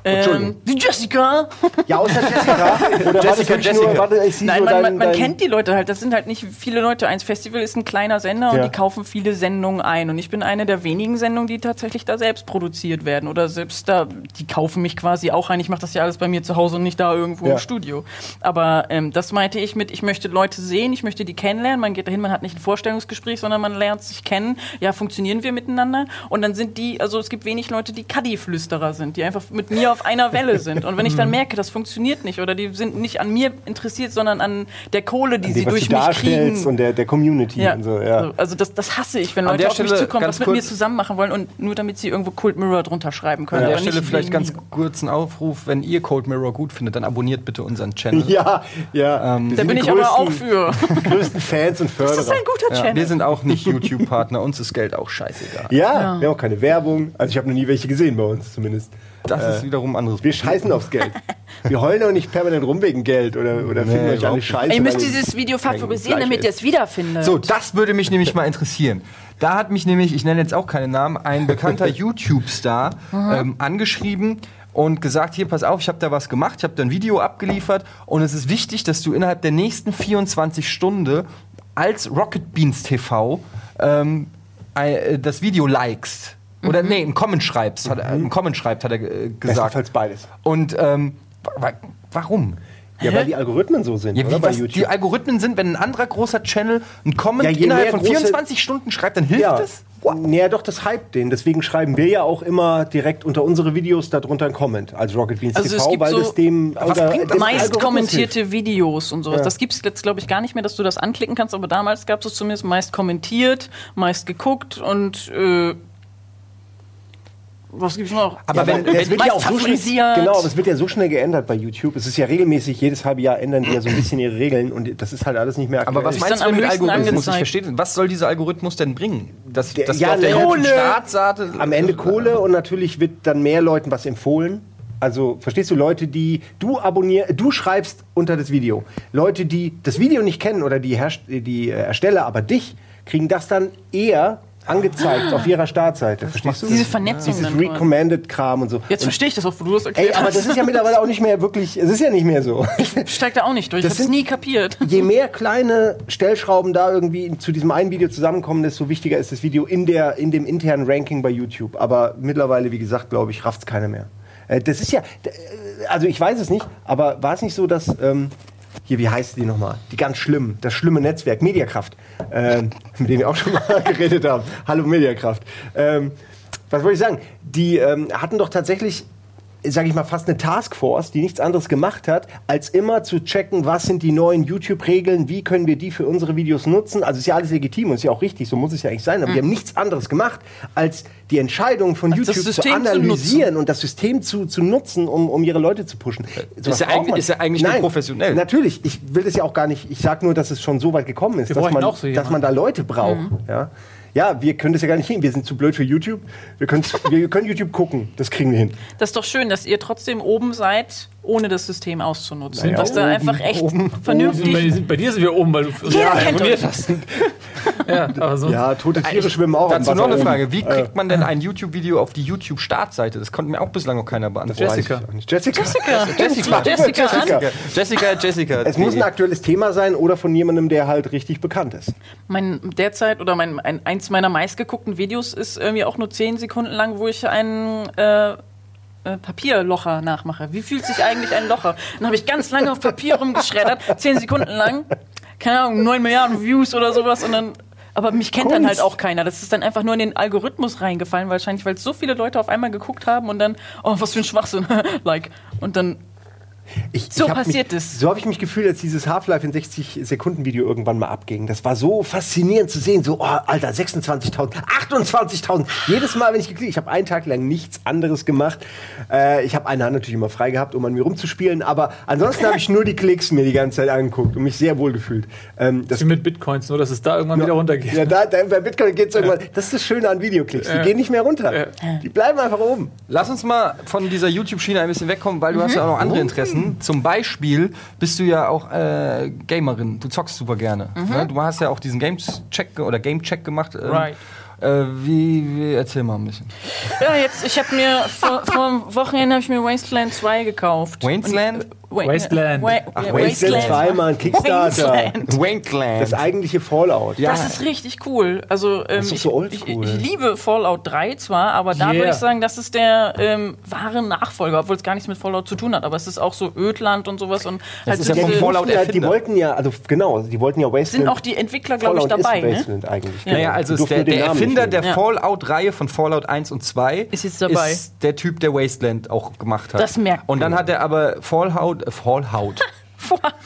Ähm, die Jessica. Ja, außer Jessica. Oder Jessica, Jessica. Nur, warte, ich Nein, man, dein, man, man dein, kennt die Leute halt. Das sind halt nicht viele Leute. Eins Festival ist ein kleiner Sender Ja. und die kaufen viele Sendungen ein. Und ich bin eine der wenigen Sendungen, die tatsächlich da selbst produziert werden. Oder selbst da, die kaufen mich quasi auch ein. Ich mache das ja alles bei mir zu Hause und nicht da irgendwo Ja. im Studio. Aber ähm, das meinte ich mit, ich möchte Leute sehen, ich möchte die kennenlernen. Man geht dahin, man hat nicht ein Vorstellungsgespräch, sondern man lernt sich kennen. Ja, funktionieren wir miteinander? Und dann sind die, also es gibt wenig Leute, die Caddy-Flüsterer sind, die einfach mit mir auf einer Welle sind. Und wenn ich dann merke, das funktioniert nicht oder die sind nicht an mir interessiert, sondern an der Kohle, die an sie durch du mich darstellst kriegen. und der, der Community ja. und so. Ja. So, Also das, das hasse ich, wenn An Leute auf mich Stelle zukommen, ganz was mit mir zusammen machen wollen und nur damit sie irgendwo Cold Mirror drunter schreiben können. An der Stelle vielleicht ganz kurz ein Aufruf, wenn ihr Cold Mirror gut findet, dann abonniert bitte unseren Channel. Ja, ja. Wir Da bin die ich aber auch für. größten Fans und Förderer. Das ist ein guter Ja, Channel. wir sind auch nicht YouTube-Partner, uns ist Geld auch scheißegal. Ja, wir haben auch keine Werbung. Also ich habe noch nie welche gesehen bei uns zumindest. Das ist wiederum ein anderes Wir scheißen aufs Geld. Wir heulen auch nicht permanent rum wegen Geld oder, oder finden euch alle scheiße. Ihr müsst dieses Video favorisieren, damit ihr es wiederfindet. So, das würde mich nämlich mal interessieren. Da hat mich nämlich, ich nenne jetzt auch keinen Namen, ein bekannter YouTube-Star ähm, angeschrieben und gesagt, hier, pass auf, ich habe da was gemacht, ich habe da ein Video abgeliefert und es ist wichtig, dass du innerhalb der nächsten 24 Stunden als Rocket Beans TV ähm, äh, das Video likest. Oder nee, einen Comment schreibst, hat, er- einen Comment schreibt, hat er äh, gesagt. Bestenfalls beides. Und ähm, wa- wa- warum? Ja, weil die Algorithmen so sind, Ja, oder? wie Bei YouTube. die Algorithmen sind, wenn ein anderer großer Channel einen Comment Ja, innerhalb von große- 24 Stunden schreibt, dann hilft ja. es? Naja, doch, das hypt den. Deswegen schreiben wir ja auch immer direkt unter unsere Videos darunter einen Comment als Rocket Beans Also es TV, gibt weil so- das dem Was bringt das? meist Algorithmus kommentierte Videos und sowas. Ja. Das gibt es jetzt, glaube ich, gar nicht mehr, dass du das anklicken kannst, aber damals gab es zumindest meist kommentiert, meist geguckt und äh, was gibt's noch? Aber wenn- Es wird ja auch so schnell, genau, aber es wird ja so schnell geändert bei YouTube. Es ist ja regelmäßig, jedes halbe Jahr ändern die ja so ein bisschen ihre Regeln und das ist halt alles nicht mehr aktuell. Aber was meinst du mit Algorithmus? Ich verstehe, was soll dieser Algorithmus denn bringen? Dass, Der- dass ja, der Kohle! Startseite Am Ende Kohle und natürlich wird dann mehr Leuten was empfohlen. Also verstehst du Leute, die du abonnier, du schreibst unter das Video. Leute, die das Video nicht kennen oder die, Herst die äh, Ersteller, aber dich kriegen das dann eher angezeigt auf ihrer Startseite. Verstehst du? Diese Vernetzung Dieses dann quasi. Recommended Kram und so. Jetzt verstehe ich das auch, wo du das ey, erklärt aber hast. das ist ja mittlerweile auch nicht mehr wirklich. Es ist ja nicht mehr so. Ich steig da auch nicht durch. Ich Das hab's sind- nie kapiert. Je mehr kleine Stellschrauben da irgendwie zu diesem einen Video zusammenkommen, desto wichtiger ist das Video in, der, in dem internen Ranking bei YouTube. Aber mittlerweile, wie gesagt, glaube ich, rafft's keiner mehr. Äh, das ist ja, äh, also ich weiß es nicht, aber war es nicht so, dass, ähm, hier, wie heißt die nochmal? Die ganz schlimm, das schlimme Netzwerk, Mediakraft, ähm, mit dem wir auch schon mal geredet haben. Hallo Mediakraft. Ähm, was wollte ich sagen? Die ähm, hatten doch tatsächlich sage ich mal, fast eine Taskforce, die nichts anderes gemacht hat, als immer zu checken, was sind die neuen YouTube-Regeln, wie können wir die für unsere Videos nutzen. Also ist ja alles legitim und ist ja auch richtig, so muss es ja eigentlich sein. Aber wir haben nichts anderes gemacht, als die Entscheidung von Mhm. das YouTube zu System zu analysieren und das System zu, zu nutzen, um, um ihre Leute zu pushen. Sowas ja braucht eigentlich- man. ist ja eigentlich Nein, professionell. Natürlich, ich will das ja auch gar nicht, ich sage nur, dass es schon so weit gekommen ist, Wir dass man, so dass man da Leute braucht. Mhm. Ja? Ja, wir können das ja gar nicht hin. Wir sind zu blöd für YouTube. Wir, wir können YouTube gucken. Das kriegen wir hin. Das ist doch schön, dass ihr trotzdem oben seid, ohne das System auszunutzen. Naja, dass da oben, einfach echt oben, vernünftig. Bei, bei dir sind wir oben, weil du Jeder kennt abonniert euch. hast. Ja, aber sonst. Ja, tote Tiere schwimmen auch Dazu noch eine. Frage. Wie kriegt man denn ein YouTube-Video auf die YouTube-Startseite? Das konnte mir auch bislang noch keiner beantworten. Jessica. Jessica. Jessica, Jessica. Jessica, Jessica. an. Jessica, Jessica. Es muss ein aktuelles Thema sein oder von jemandem, der halt richtig bekannt ist. Mein derzeit oder mein ein, eins meiner meistgeguckten Videos ist irgendwie auch nur 10 Sekunden lang, wo ich einen äh, äh, Papierlocher nachmache. Wie fühlt sich eigentlich ein Locher? Dann habe ich ganz lange auf Papier rumgeschreddert, 10 Sekunden lang, keine Ahnung, 9 Milliarden Views oder sowas und dann. Aber mich kennt dann Kunst. halt auch keiner. Das ist dann einfach nur in den Algorithmus reingefallen, wahrscheinlich, weil so viele Leute auf einmal geguckt haben und dann, oh, was für ein Schwachsinn, like. Und dann Ich, So ich passiert mich, es. So habe ich mich gefühlt, als dieses Half-Life in 60 Sekunden Video irgendwann mal abging. Das war so faszinierend zu sehen. So, oh, Alter, 26.000, 28.000. Jedes Mal, wenn ich geklickt, ich habe einen Tag lang nichts anderes gemacht. Äh, ich habe eine Hand natürlich immer frei gehabt, um an mir rumzuspielen. Aber ansonsten habe ich nur die Klicks mir die ganze Zeit angeguckt und mich sehr wohl gefühlt. Ähm, das Wie mit Bitcoins, nur dass es da irgendwann wieder runtergeht. Ja, da, da, bei Bitcoin geht es irgendwann. Das ist das Schöne an Videoklicks. Die Ja. gehen nicht mehr runter. Ja. Die bleiben einfach oben. Lass uns mal von dieser YouTube-Schiene ein bisschen wegkommen, weil du hast ja auch noch andere Interessen. Zum Beispiel bist du ja auch äh, Gamerin. Du zockst super gerne. Ne? Du hast ja auch diesen Games-Check oder Game-Check gemacht. ähm, Right. Äh, wie, wie, erzähl mal ein bisschen. Ja, jetzt, ich habe mir vor, vor dem Wochenende habe ich mir Wasteland 2 gekauft. Wasteland? Wa- Wasteland. Wa- Ach, ja, Wasteland 2 mal ein Kickstarter. Wasteland. Wasteland. Das eigentliche Fallout. Ja. Das ist richtig cool. Also ähm, ist doch ich, so ich, ich liebe Fallout 3 zwar, aber da Yeah. würde ich sagen, das ist der ähm, wahre Nachfolger, obwohl es gar nichts mit Fallout zu tun hat. Aber es ist auch so Ödland und sowas und halt ist so ja vom diese- Fallout ja, die wollten ja, also genau, die wollten ja Wasteland. sind auch die Entwickler, glaube ich, dabei. ist Ne? Wasteland eigentlich. Ja. Naja, also Die ist durften der, der Erfinder der Ja. Fallout-Reihe von Fallout 1 und 2 Ist jetzt dabei. ist der Typ, der Wasteland auch gemacht hat. Das merkt Und dann hat er aber Fallout, äh, Fallout,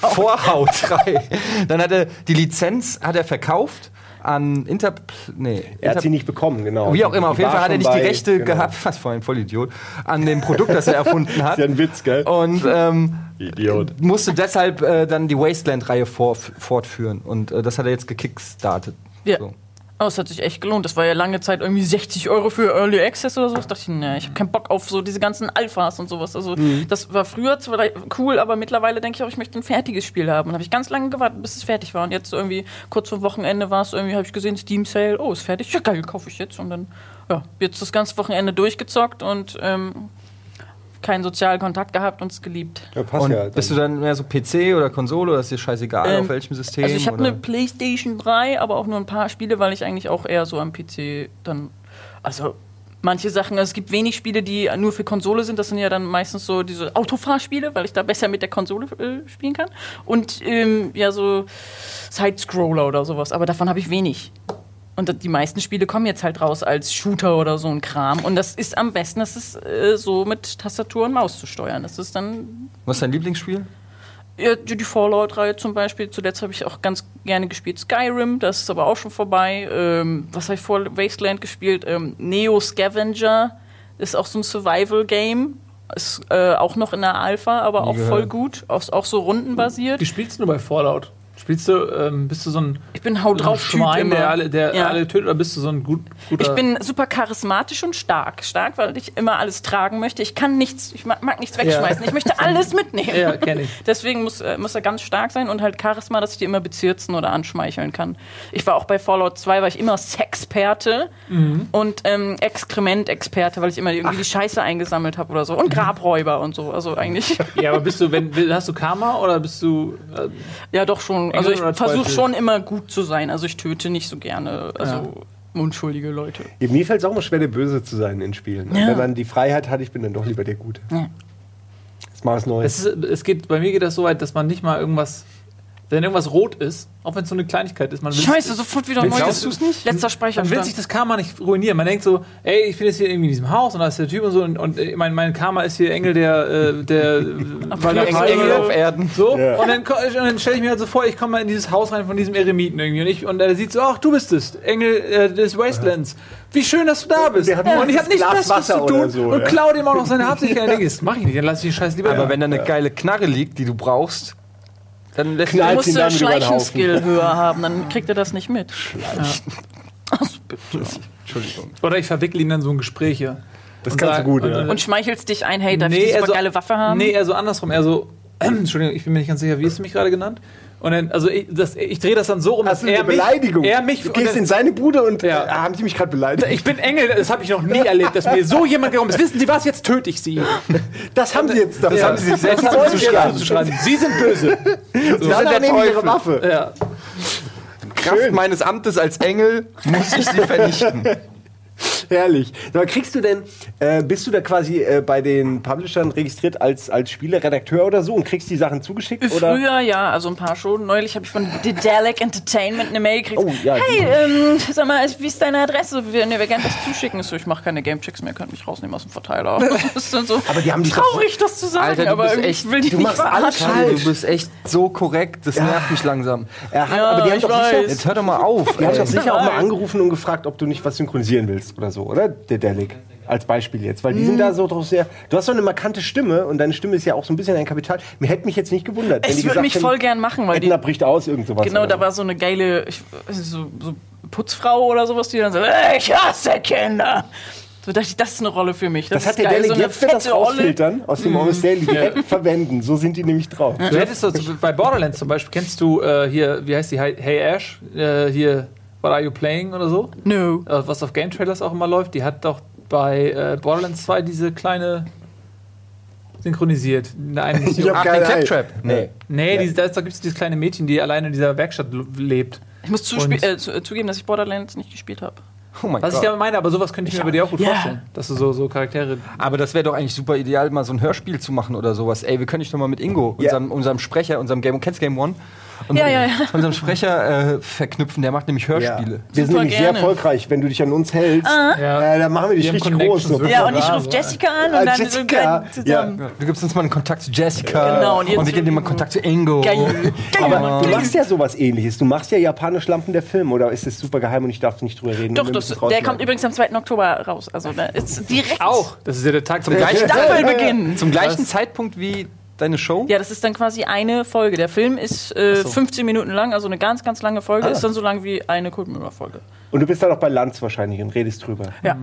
Vorhaut 3. Dann hat er die Lizenz hat er verkauft an Inter... Nee, Er hat Inter- sie nicht bekommen, genau. Wie auch immer, auf Die jeden Fall hat er nicht die bei- Rechte genau. gehabt, was vorhin Vollidiot, an dem Produkt, das er erfunden hat. Ist ja ein Witz, gell? Und ähm, Idiot. musste deshalb äh, dann die Wasteland-Reihe vor, fortführen. Und äh, das hat er jetzt gekickstartet. Ja. So. Oh, es hat sich echt gelohnt. Das war ja lange Zeit irgendwie 60 Euro für Early Access oder so. Ich dachte, ich, nee, ich habe keinen Bock auf so diese ganzen Alphas und sowas. Also das war früher zwar cool, aber mittlerweile denke ich auch, ich möchte ein fertiges Spiel haben. Und habe ich ganz lange gewartet, bis es fertig war. Und jetzt irgendwie kurz vor Wochenende war es irgendwie, habe ich gesehen, Steam Sale. Oh, ist fertig. Ja geil, kaufe ich jetzt. Und dann ja, jetzt das ganze Wochenende durchgezockt und ähm, keinen sozialen Kontakt gehabt und es geliebt. Ja, passt Und ja. bist du dann mehr so PC oder Konsole oder ist dir scheißegal, Ähm, auf welchem System? Also ich habe eine PlayStation 3, aber auch nur ein paar Spiele, weil ich eigentlich auch eher so am PC dann. Also manche Sachen, also es gibt wenig Spiele, die nur für Konsole sind. Das sind ja dann meistens so diese Autofahrspiele, weil ich da besser mit der Konsole äh, spielen kann. Und ähm, ja, so Side-Scroller oder sowas. Aber davon habe ich wenig. Und die meisten Spiele kommen jetzt halt raus als Shooter oder so ein Kram. Und das ist am besten, das ist äh, so mit Tastatur und Maus zu steuern. Das ist dann Was ist dein Lieblingsspiel? ja, die Fallout-Reihe zum Beispiel. Zuletzt habe ich auch ganz gerne gespielt Skyrim, das ist aber auch schon vorbei. Ähm, was habe ich vor Wasteland gespielt? Ähm, Neo Scavenger ist auch so ein Survival-Game. Ist äh, auch noch in der Alpha, aber auch gehört. voll gut. Auch, auch so rundenbasiert. Wie spielst du bei Fallout? Spielst du, ähm, bist du so ein, Ich bin Haut so drauf Typ Schwein, der alle, der Ja. alle tötet, oder bist du so ein gut, guter... Ich bin super charismatisch und stark. Stark, weil ich immer alles tragen möchte. Ich kann nichts, ich mag, mag nichts wegschmeißen. Ich möchte alles mitnehmen. Ja, kenn ich. Deswegen muss, äh, muss er ganz stark sein und halt Charisma, dass ich die immer bezirzen oder anschmeicheln kann. Ich war auch bei Fallout 2, war ich immer Sexperte Mhm. und ähm, Exkrement-Experte, weil ich immer irgendwie die Scheiße eingesammelt habe oder so. Und Grabräuber und so. Also eigentlich, Ja, aber bist du, wenn, hast du Karma oder bist du... Äh, ja doch schon. Also ich versuche schon immer gut zu sein. Also ich töte nicht so gerne. Also unschuldige Leute. Ja, Mir fällt es auch immer schwer, der Böse zu sein in Spielen. Ja. Wenn man die Freiheit hat, ich bin dann doch lieber der Gute. Ja. Das ist mal was Neues. es, ist, es geht, bei mir geht das so weit, dass man nicht mal irgendwas wenn irgendwas rot ist, auch wenn es so eine Kleinigkeit ist, man will Scheiße, sofort wieder ein Willst- neues. glaubst Letzter man will sich das Karma nicht ruinieren. Man denkt so, ey, ich bin jetzt hier irgendwie in diesem Haus und da ist der Typ und so und, und äh, mein, mein Karma ist hier Engel der, äh, der weil Engel, Engel auf Erden. So, und dann, dann stelle ich mir halt so vor, ich komme mal in dieses Haus rein von diesem Eremiten irgendwie und, ich, und er sieht so, ach, du bist es, Engel äh, des Wastelands. Wie schön, dass du da bist. der nur und ich habe nichts Glas Besseres Wasser zu tun so, und ja. klaue dem auch noch seine denke ich, das mach ich nicht, dann lass ich den Scheiß lieber. Aber wenn da eine geile Knarre liegt, die du brauchst, dann lässt Knall. Du ihn musst damit den Schleichenskill höher haben, dann kriegt er das nicht mit. Entschuldigung. Oder ich verwickle ihn dann so in Gespräche. Das kannst du gut, und, ja. und, schmeichelst dich ein, hey, darf ich Nee, diese er so- geile Waffe haben? Nee, eher so andersrum. Er so, Entschuldigung, ich bin mir nicht ganz sicher, wie hast du mich gerade genannt? Und dann, also ich, das, ich drehe das dann so rum, Das ist er eine Beleidigung. Mich, er mich, du gehst dann- in seine Bude und Ja. äh, haben sie mich gerade beleidigt. ich bin Engel, das habe ich noch nie erlebt, dass mir so jemand gekommen ist. Wissen Sie was, jetzt töte ich Sie. Das haben sie jetzt. Das Ja. haben sie sich selbst haben sie sind böse. Sie sind der nehmen ihre. Waffe. Ja. Kraft meines Amtes als Engel muss ich sie vernichten. Herrlich. Aber kriegst du denn, äh, bist du da quasi äh, bei den Publishern registriert als, als Spieleredakteur oder so und kriegst die Sachen zugeschickt? Oder? Früher ja, also ein paar schon. Neulich habe ich von Dedalic Entertainment eine Mail gekriegt. Oh, ja, hey, ähm, sag mal, wie ist deine Adresse? Wir, ne, wir gerne das zuschicken. Ich So, ich mache keine Gamechecks mehr, könnt mich rausnehmen aus dem Verteiler. Das ist dann so Aber die haben dich doch- traurig, das zu sagen, Alter, du aber echt- will die du nicht machst alles verarschen. falsch. Du bist echt so korrekt, das nervt mich langsam. Er hat, Ja, aber die haben ich doch sicher, Jetzt hör doch mal auf. die haben doch sicher auch mal angerufen und gefragt, ob du nicht was synchronisieren willst oder so, oder? Der Delic. Als Beispiel jetzt. Weil die sind da so doch sehr. Du hast so eine markante Stimme und deine Stimme ist ja auch so ein bisschen ein Kapital. Mir hätte mich jetzt nicht gewundert. wenn die würde gesagt mich hätten, voll gern machen, weil die, Edna bricht aus, irgend sowas. genau, oder da so. war so eine geile ich, so, so Putzfrau oder sowas, die dann so, "Äh, ich hasse Kinder. So dachte ich, das ist eine Rolle für mich. Das, ist hat der geil. Delic so eine jetzt wird das fette rausfiltern aus dem Honest Daily direkt verwenden. So sind die nämlich drauf. Du hättest so, bei Borderlands zum Beispiel, kennst du äh, hier, wie heißt die, Hey Hey Ash, äh, hier, What Are You Playing oder so? No. Äh, was auf Game Trailers auch immer läuft, die hat doch bei äh, Borderlands 2 diese kleine synchronisiert. In Ich hab Ach, keine den. Claptrap. Nee. Nee, die, da, ist- da gibt es dieses kleine Mädchen, die alleine in dieser Werkstatt lebt. Ich muss zuspie- äh, zu, äh, zugeben, dass ich Borderlands nicht gespielt habe. Oh mein Was ich Gott. ja meine, aber sowas könnte ich mir bei dir auch gut Ja. vorstellen. Dass du so, so Charaktere. Aber das wäre doch eigentlich super ideal, mal so ein Hörspiel zu machen oder sowas. Ey, wir können dich doch mal mit Ingo, Ja. unserem, unserem Sprecher, unserem Game, kennst Game One? Ja, ja, ja. Unserem Sprecher äh, verknüpfen, der macht nämlich Ja. Hörspiele. Wir sind Super nämlich gerne. sehr erfolgreich. Wenn du dich an uns hältst, Ja. äh, dann machen wir dich Wir richtig groß. So. Ja, und ich Ah, rufe. Jessica an Ah, und dann Jessica. so zusammen. Ja, du gibst uns mal einen Kontakt zu Jessica. Genau, und und, wir geben dir mal einen Kontakt zu Ingo. Geil. Aber du machst ja sowas ähnliches. Du machst ja japanisch Lampen der Film, oder ist es super geheim und ich darf nicht drüber reden? Doch, Wir das, der rausschneiden. kommt übrigens am 2. Oktober raus. Also da ist direkt Auch! Das ist ja der Tag zum gleichen- Staffelbeginn. Zum gleichen Zeitpunkt wie deine Show? Ja, das ist dann quasi eine Folge. Der Film ist äh, 15 Minuten lang, also eine ganz, ganz lange Folge. Ist dann so lang wie eine Kultmüller-Folge. Und du bist dann auch bei Lanz wahrscheinlich und redest drüber. Ja.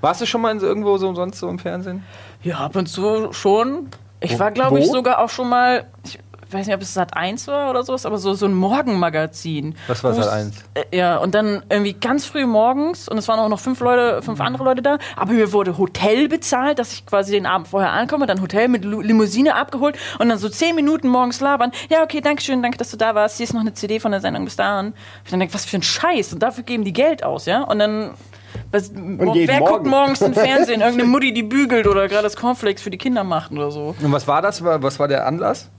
Warst du schon mal in so, irgendwo so sonst so im Fernsehen? Ja, ab und zu schon. Ich war, glaube ich, sogar auch schon mal, ich weiß nicht, ob es Sat 1 war oder sowas, aber so, so ein Morgenmagazin. Was war Sat 1? Äh, ja, und dann irgendwie ganz früh morgens und es waren auch noch fünf Leute, fünf andere Leute da, aber mir wurde Hotel bezahlt, dass ich quasi den Abend vorher ankomme, dann Hotel mit Lu- Limousine abgeholt und dann so zehn Minuten morgens labern. Ja, okay, danke schön, danke, dass du da warst. Hier ist noch eine CD von der Sendung bis dahin. Ich dann denke, was für ein Scheiß und dafür geben die Geld aus, ja? Und dann was, jeden wer guckt Morgen. morgens den Fernsehen? Irgendeine Mutti, die bügelt oder gerade das Cornflakes für die Kinder macht oder so. Und was war das? Was war der Anlass?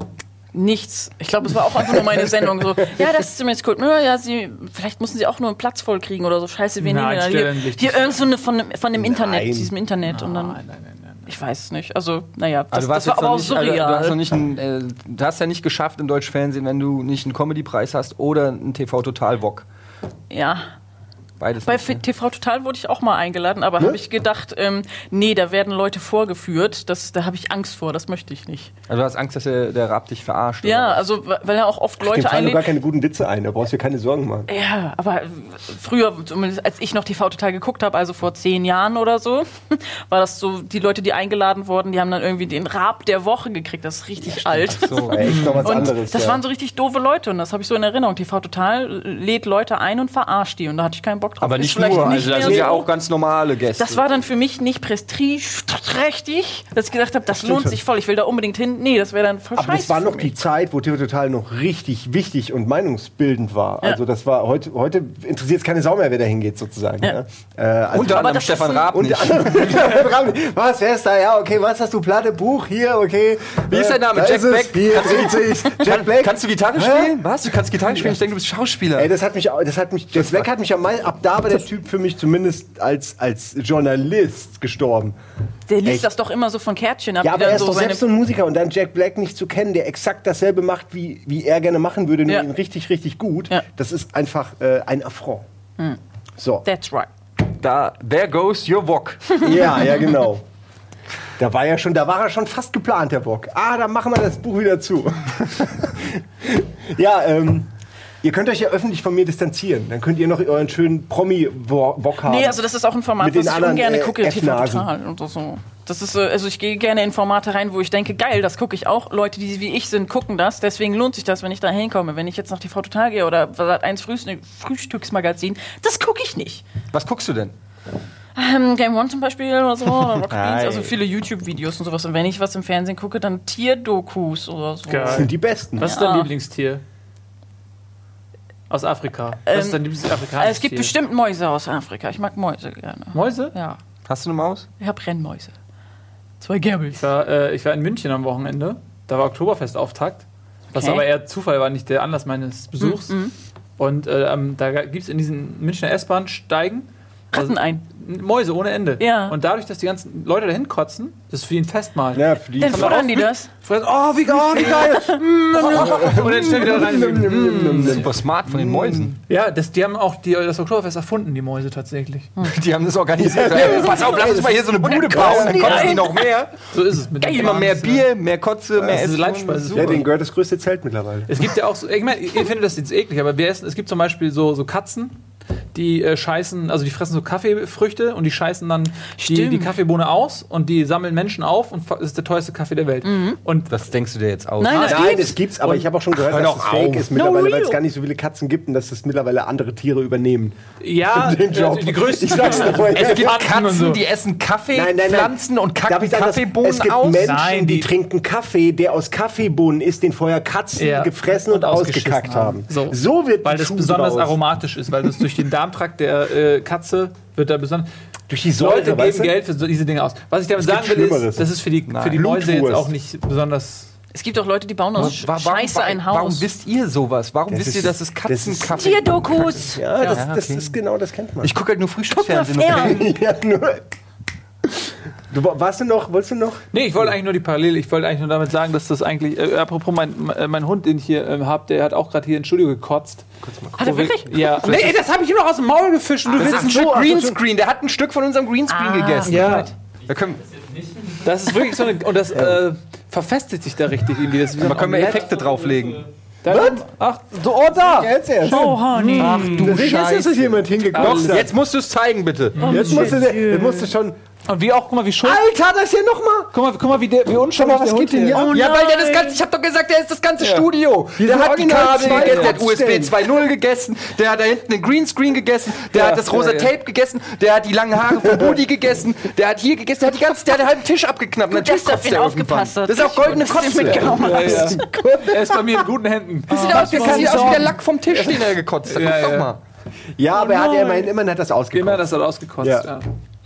Nichts. Ich glaube, es war auch einfach nur meine Sendung. So, ja, das ist zumindest gut. Ja, sie, vielleicht mussten sie auch nur einen Platz voll kriegen oder so. Scheiße, wir Nein, nehmen ja hier, hier irgend so eine von, dem- von dem Internet, Nein. diesem Internet. Und dann, ich weiß es nicht. Also, naja, das, Also du warst das war aber auch nicht, also, surreal. du hast noch nicht einen, äh, du hast ja nicht geschafft im deutschen Fernsehen, wenn du nicht einen Comedy-Preis hast oder einen TV Total Bock. ja. Beides. Bei nicht, ne? TV Total wurde ich auch mal eingeladen, aber habe ich gedacht, ähm, nee, da werden Leute vorgeführt. Das, da habe ich Angst vor, das möchte ich nicht. Also du hast Angst, dass der, der Rab dich verarscht. Ja, also weil er auch oft Dem Leute fallen doch gar einlädt. keine guten Witze ein, da brauchst du dir keine Sorgen machen. Ja, aber früher, zumindest als ich noch TV total geguckt habe, also vor zehn Jahren oder so, war das so, die Leute, die eingeladen wurden, die haben dann irgendwie den Rab der Woche gekriegt. Das ist richtig alt. So. Ja, echt noch was Und anderes. das ja. waren so richtig doofe Leute und das habe ich so in Erinnerung. TV Total lädt Leute ein und verarscht die und da hatte ich keinen Bock Bock drauf. Aber nicht nur, nicht also da sind ja so. auch ganz normale Gäste. Das war dann für mich nicht prestigeträchtig, dass ich gedacht habe, das lohnt sich voll, ich will da unbedingt hin. Nee, das wäre dann voll Aber das war noch die Zeit, wo TV Total noch richtig wichtig und meinungsbildend war. Ja. Also das war heute, heute interessiert es keine Sau mehr, wer da hingeht sozusagen. Ja. Ja. Äh, also Unter anderem das Stefan Raab nicht. was, wer ist da? Ja, okay, was hast du? Platte, Buch, hier, okay. Wie ist dein Name? Jack Black? Hier. Jack Black. Kannst du Gitarre Hä? spielen? Was? Du kannst Gitarre spielen? Ich denke, du bist Schauspieler. Ey, das hat mich, das hat mich, Jack Black hat mich am meisten, ab da war der Typ für mich zumindest als, als Journalist gestorben. Der liest Echt? das doch immer so von Kärtchen ab. Ja, aber er ist so doch selbst so ein Musiker und dann Jack Black nicht zu kennen, der exakt dasselbe macht, wie, wie er gerne machen würde, nur Ja. ihn richtig, richtig gut. Ja. Das ist einfach äh, ein Affront. So. That's right. Da, there goes your wok. Ja, ja, genau. Da war ja schon, da war er schon fast geplant, der Bock. Ah, dann machen wir das Buch wieder zu. ja, ähm, ihr könnt euch ja öffentlich von mir distanzieren. Dann könnt ihr noch euren schönen Promi-Bock haben. Nee, also das ist auch ein Format, was ich anderen, ungern äh, gucke. Total und so. Das ist, äh, also ich gehe gerne in Formate rein, wo ich denke, geil, das gucke ich auch. Leute, die wie ich sind, gucken das. Deswegen lohnt sich das, wenn ich da hinkomme. Wenn ich jetzt nach TV Total gehe oder 1 Frühstück, Frühstücksmagazin, das gucke ich nicht. Was guckst du denn? Ähm, Game One zum Beispiel oder so, oder Rocket Beans, also viele YouTube-Videos und sowas. Und wenn ich was im Fernsehen gucke, dann Tierdokus oder so. Geil. das sind die besten. Was ist Ja. dein Lieblingstier? Aus Afrika. Was Ähm, ist dein Lieblingsafrikanisches es gibt Tier? bestimmt Mäuse aus Afrika. Ich mag Mäuse gerne. Mäuse? Ja, Hast du eine Maus? ich habe Rennmäuse. Zwei Gerbels. Ich war, äh, ich war in München am Wochenende. Da war Oktoberfestauftakt. Was Okay. aber eher Zufall war, nicht der Anlass meines Besuchs. Und äh, ähm, da gibt es in diesen Münchner S-Bahn-Steigen Ratten ein. Mäuse ohne Ende. Ja. Und dadurch, dass die ganzen Leute dahin kotzen, das ist für die ein Festmahl. Ja, für die Dann futtern die das. Fressen, Oh, wie geil, wie geil. Und dann schnell wieder rein. Super smart von den Mäusen. Ja, das, die haben auch die, das Oktoberfest erfunden, die Mäuse tatsächlich. Die haben das organisiert. Ey, pass auf, lass uns mal hier so eine Bude bauen, dann kotzen die noch mehr. So ist es mit den Immer mehr Bier, mehr Kotze, mehr Das ist Essen. Leibspeise. ja, denen gehört das größte Zelt mittlerweile. Es gibt ja auch so, ich meine, ihr findet das jetzt eklig, aber wir essen, es gibt zum Beispiel so, so Katzen, die äh, scheißen, also die fressen so Kaffeefrüchte und die scheißen dann die, die Kaffeebohne aus und die sammeln Menschen auf und das ist der teuerste Kaffee der Welt. Und Was denkst du dir jetzt aus? Nein, das Nein, gibt's. das gibt's, aber ich habe auch schon gehört, Hör dass doch es fake auf. ist mittlerweile, weil es gar nicht so viele Katzen gibt und dass es mittlerweile andere Tiere übernehmen. ja, Den Job. äh, die größten. Ich sag's dir vorher. Es gibt und Katzen, so. die essen Kaffee, Nein, nein, nein. Pflanzen und kacken sagen, Kaffeebohnen es gibt aus. Menschen, Nein, die, die- trinken Kaffee, der aus Kaffeebohnen ist, den vorher Katzen Ja. gefressen und, Und ausgekackt haben. haben. So, wird weil das besonders draus. aromatisch ist, weil das durch den Darmtrakt der äh, Katze wird da besonders. Durch die Säure, Leute weißt geben du? Geld für so diese Dinge aus. Was ich damit Es sagen will, ist, das ist für die, für die Mäuse jetzt auch nicht besonders. Es gibt auch Leute, die bauen aus Wa- Scheiße ein Haus. Warum wisst ihr sowas? Warum Das wisst ist- ihr, dass es das ist- Katzenkaffee Tierdokus. Ja, das, Ja, das okay. ist genau, das kennt man. Ich gucke halt nur Frühstücksfernsehen. Guck mal okay? ja, nur. Du, wa- warst du noch, wolltest du noch? Nee, ich wollte eigentlich nur die Parallele, ich wollte eigentlich nur damit sagen, dass das eigentlich, äh, apropos mein, äh, mein Hund, den ich hier ähm, habe, der hat auch gerade hier ins Studio gekotzt. Hat er wirklich? Ja. Nee, das habe ich ihm noch aus dem Maul gefischt und du Das willst ist ein Stück Green. Greenscreen. Der hat ein Stück von unserem Greenscreen Ah, gegessen. Ja, Da können, das ist wirklich so eine, und das äh, verfestigt sich da richtig irgendwie. Das können wir Omelett. Effekte drauflegen. Da, ach, so, oh da! Jetzt erst. Oh, Honey. Ach du Jetzt ist Scheiße. jemand hingeklopft. Jetzt musst du es zeigen, bitte. Jetzt musst du, jetzt musst du schon. Und wie auch, guck mal, wie schuld. Alter, das hier nochmal! Guck mal, guck mal wie, der, wie unschuldig Schau mal, was der geht Hund denn hier ab? ja, weil der das ganze, ich hab doch gesagt, der ist das ganze Studio. Hier Der hat die Kabel gegessen, der hat USB Kotzstellen. 2.0 gegessen, der hat da hinten den Greenscreen gegessen, der Ja, hat das rosa ja, ja. Tape gegessen, der hat die langen Haare von Budi gegessen, der hat hier gegessen, der hat die ganze, der hat den halben Tisch abgeknappt. Natürlich dass du auf ihn der aufgepasst hast. Das ist auch goldene Kotze. mitgenommen Ja, ja. Er ist bei mir in guten Händen. Das sieht aus, das wie der sagen. Lack vom Tisch, den er gekotzt hat. Ja, Guck doch ja. mal. Ja, aber er hat ja immerhin, immerhin hat das Immer ausgekommen. das hat ausgekotzt. Ja.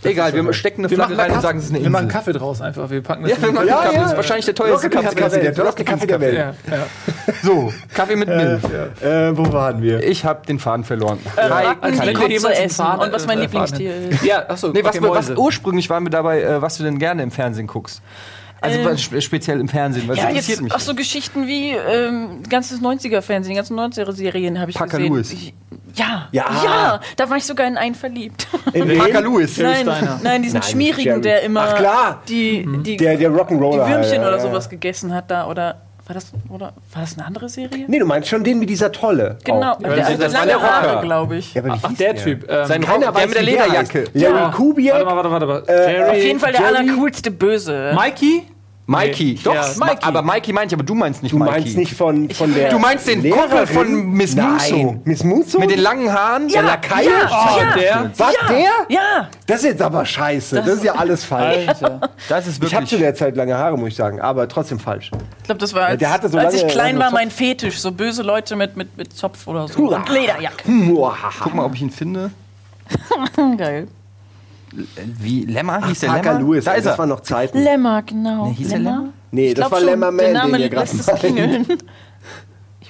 Ja. Egal, wir stecken eine Wir Flagge rein und Kaffee- sagen, es ist eine Wir machen Insel. Kaffee draus einfach. Wir packen das Ja, wir machen Ja, Kaffee. ja. Das ist wahrscheinlich der teuerste Rocket Kaffee Kaffee der der Welt. teuerste Kaffee der Welt. Ja, ja. So, Kaffee mit Milch. Äh, wo waren wir? Ich habe den Faden verloren. Ratten, Kotze jemals einen essen. Faden- Und was mein äh, Lieblingstier ist. Ja, achso. Nee, was, okay, was Mäuse. ursprünglich waren wir dabei, äh, was du denn gerne im Fernsehen guckst. Also Ähm, speziell im Fernsehen, was Ja, interessiert jetzt mich. auch so Geschichten wie ähm, ganzes 90er-Fernsehen, die ganzen 90er-Serien habe ich Parker gesehen. Lewis. Ich, ja, Ja. ja, da war ich sogar in einen verliebt. In Parker? Lewis. nein, nein, diesen Nein, schmierigen, Jerry. der immer Ach, klar. die, die, Der, der die Rock'n'Roller. Würmchen ja, oder ja, sowas gegessen hat da. Oder war das, oder, war das eine andere Serie? Nee, du meinst schon den mit dieser Tolle. Genau, Auch. der, das- der, das war lange der Rocker. Haare, glaube ich. Ja, aber wie Ach, hieß der Typ. Ähm, Sein Keiner der weiß, mit der der Lederjacke. Larry Ja. warte Kubiak. mal, warte mal, warte mal. Äh, Jerry. Auf jeden Fall der Jerry- allercoolste Böse. Mikey? Mikey. Nee. Doch, Ja, Mikey. aber Mikey meint ich, aber du meinst nicht Du Mikey. meinst nicht von, von der Du meinst den Lehrerin? Kumpel von Miss. Musso. Miss Musso? Mit den langen Haaren? der Lakai? Oh, der? Was, der? Ja, Das ist jetzt aber scheiße. Das ist ja alles falsch. Alter. Das ist Ich habe zu wirklich. der Zeit lange Haare, muss ich sagen, aber trotzdem falsch. ich glaube, das war, als, der hatte so als ich klein war, mein Fetisch. So böse Leute mit, mit, mit Zopf oder so. Hurra. Und Lederjacke. Guck mal, ob ich ihn finde. Geil. Wie? Lemmer? Hieß der Parker Lemmer? Lewis, da ist das er. waren noch Zeiten. Lemmer, genau. Nee, hieß der Lemmer? Nee, Ich das war schon. Lemmer Man, Der Name den ihr gerade meint.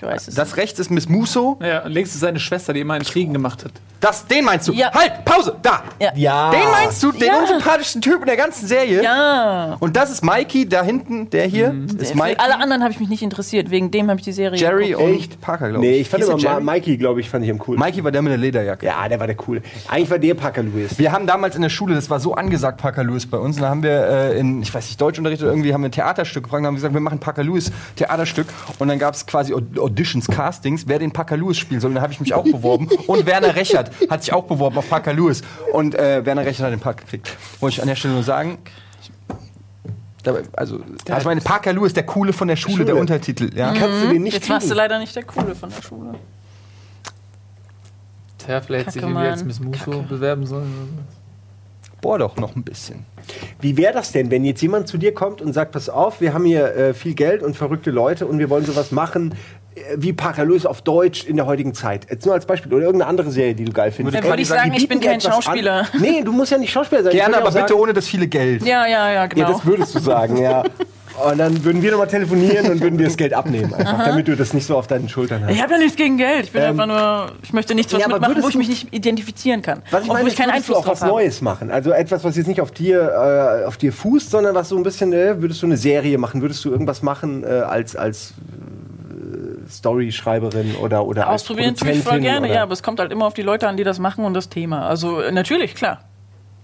Ich weiß es. Das rechts ist Miss Musso. Ja, und links ist seine Schwester, die immer in Kriegen gemacht hat. Das, den meinst du? Ja. Halt, Pause, da. Ja. Den meinst du? Den Ja. unsympathischsten Typ in der ganzen Serie? ja. Und das ist Mikey, da hinten, der hier, ist Für Mikey, alle anderen habe ich mich nicht interessiert. Wegen dem habe ich die Serie Jerry geguckt. und Echt? Parker, glaube ich. Nee, ich fand Hieß immer Ma Jerry? Mikey, glaube ich, fand ich am coolsten. Mikey war der mit der Lederjacke. Ja, der war der coole. Eigentlich war der Parker Lewis. Wir haben damals in der Schule, das war so angesagt, Parker Lewis bei uns, und da haben wir äh, in, ich weiß nicht, Deutschunterricht oder irgendwie, haben wir ein Theaterstück gefragt und haben gesagt, wir machen Parker Lewis Theaterstück. Und dann gab es quasi Aud- Auditions, Castings, wer den Parker Lewis spielen soll. Und da habe ich mich auch beworben. Und Werner Rechert hat sich auch beworben auf Parker Lewis. Und äh, Werner Rechert hat den Part gekriegt. Wollte ich an der Stelle nur sagen. Dabei, also, also ich meine, Parker Lewis, der Coole von der Schule, Schule. der Untertitel. Ja. Kannst du den nicht Jetzt warst du kriegen? leider nicht der Coole von der Schule. Tja, vielleicht sich Kacke, irgendwie als. Miss Muso Kacke. bewerben sollen. Bohr doch noch ein bisschen. Wie wäre das denn, wenn jetzt jemand zu dir kommt und sagt, pass auf, wir haben hier äh, viel Geld und verrückte Leute und wir wollen sowas machen wie Parker Lewis auf Deutsch in der heutigen Zeit. Jetzt nur als Beispiel. Oder irgendeine andere Serie, die du geil findest. Dann würde ich sagen, Die ich bin kein etwas an. Schauspieler. Nee, du musst ja nicht Schauspieler sein. Gerne, aber auch bitte sagen, ohne das viele Geld. Ja, ja, ja, Ja, genau. das würdest du sagen, ja. Und dann würden wir nochmal telefonieren und würden dir das Geld abnehmen, einfach, damit du das nicht so auf deinen Schultern hast. ich habe ja nichts gegen Geld. Ich bin Ähm, einfach nur, ich möchte nichts was ja, mitmachen, wo ich mich nicht identifizieren kann. Was ich meine, ich keinen würdest du Einfluss auch was habe. Neues machen. Also etwas, was jetzt nicht auf dir, äh, auf dir fußt, sondern was so ein bisschen, äh, würdest du eine Serie machen? Würdest du irgendwas machen äh, als, als äh, Story-Schreiberin oder, oder Ausprobieren tue ich voll gerne, oder- ja, aber es kommt halt immer auf die Leute an, die das machen und das Thema. Also äh, natürlich, klar.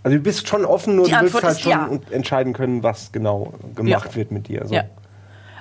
Also du bist schon offen, nur Die du willst Antwort halt ist schon ja. entscheiden können, was genau gemacht Ja. wird mit dir. So. Ja.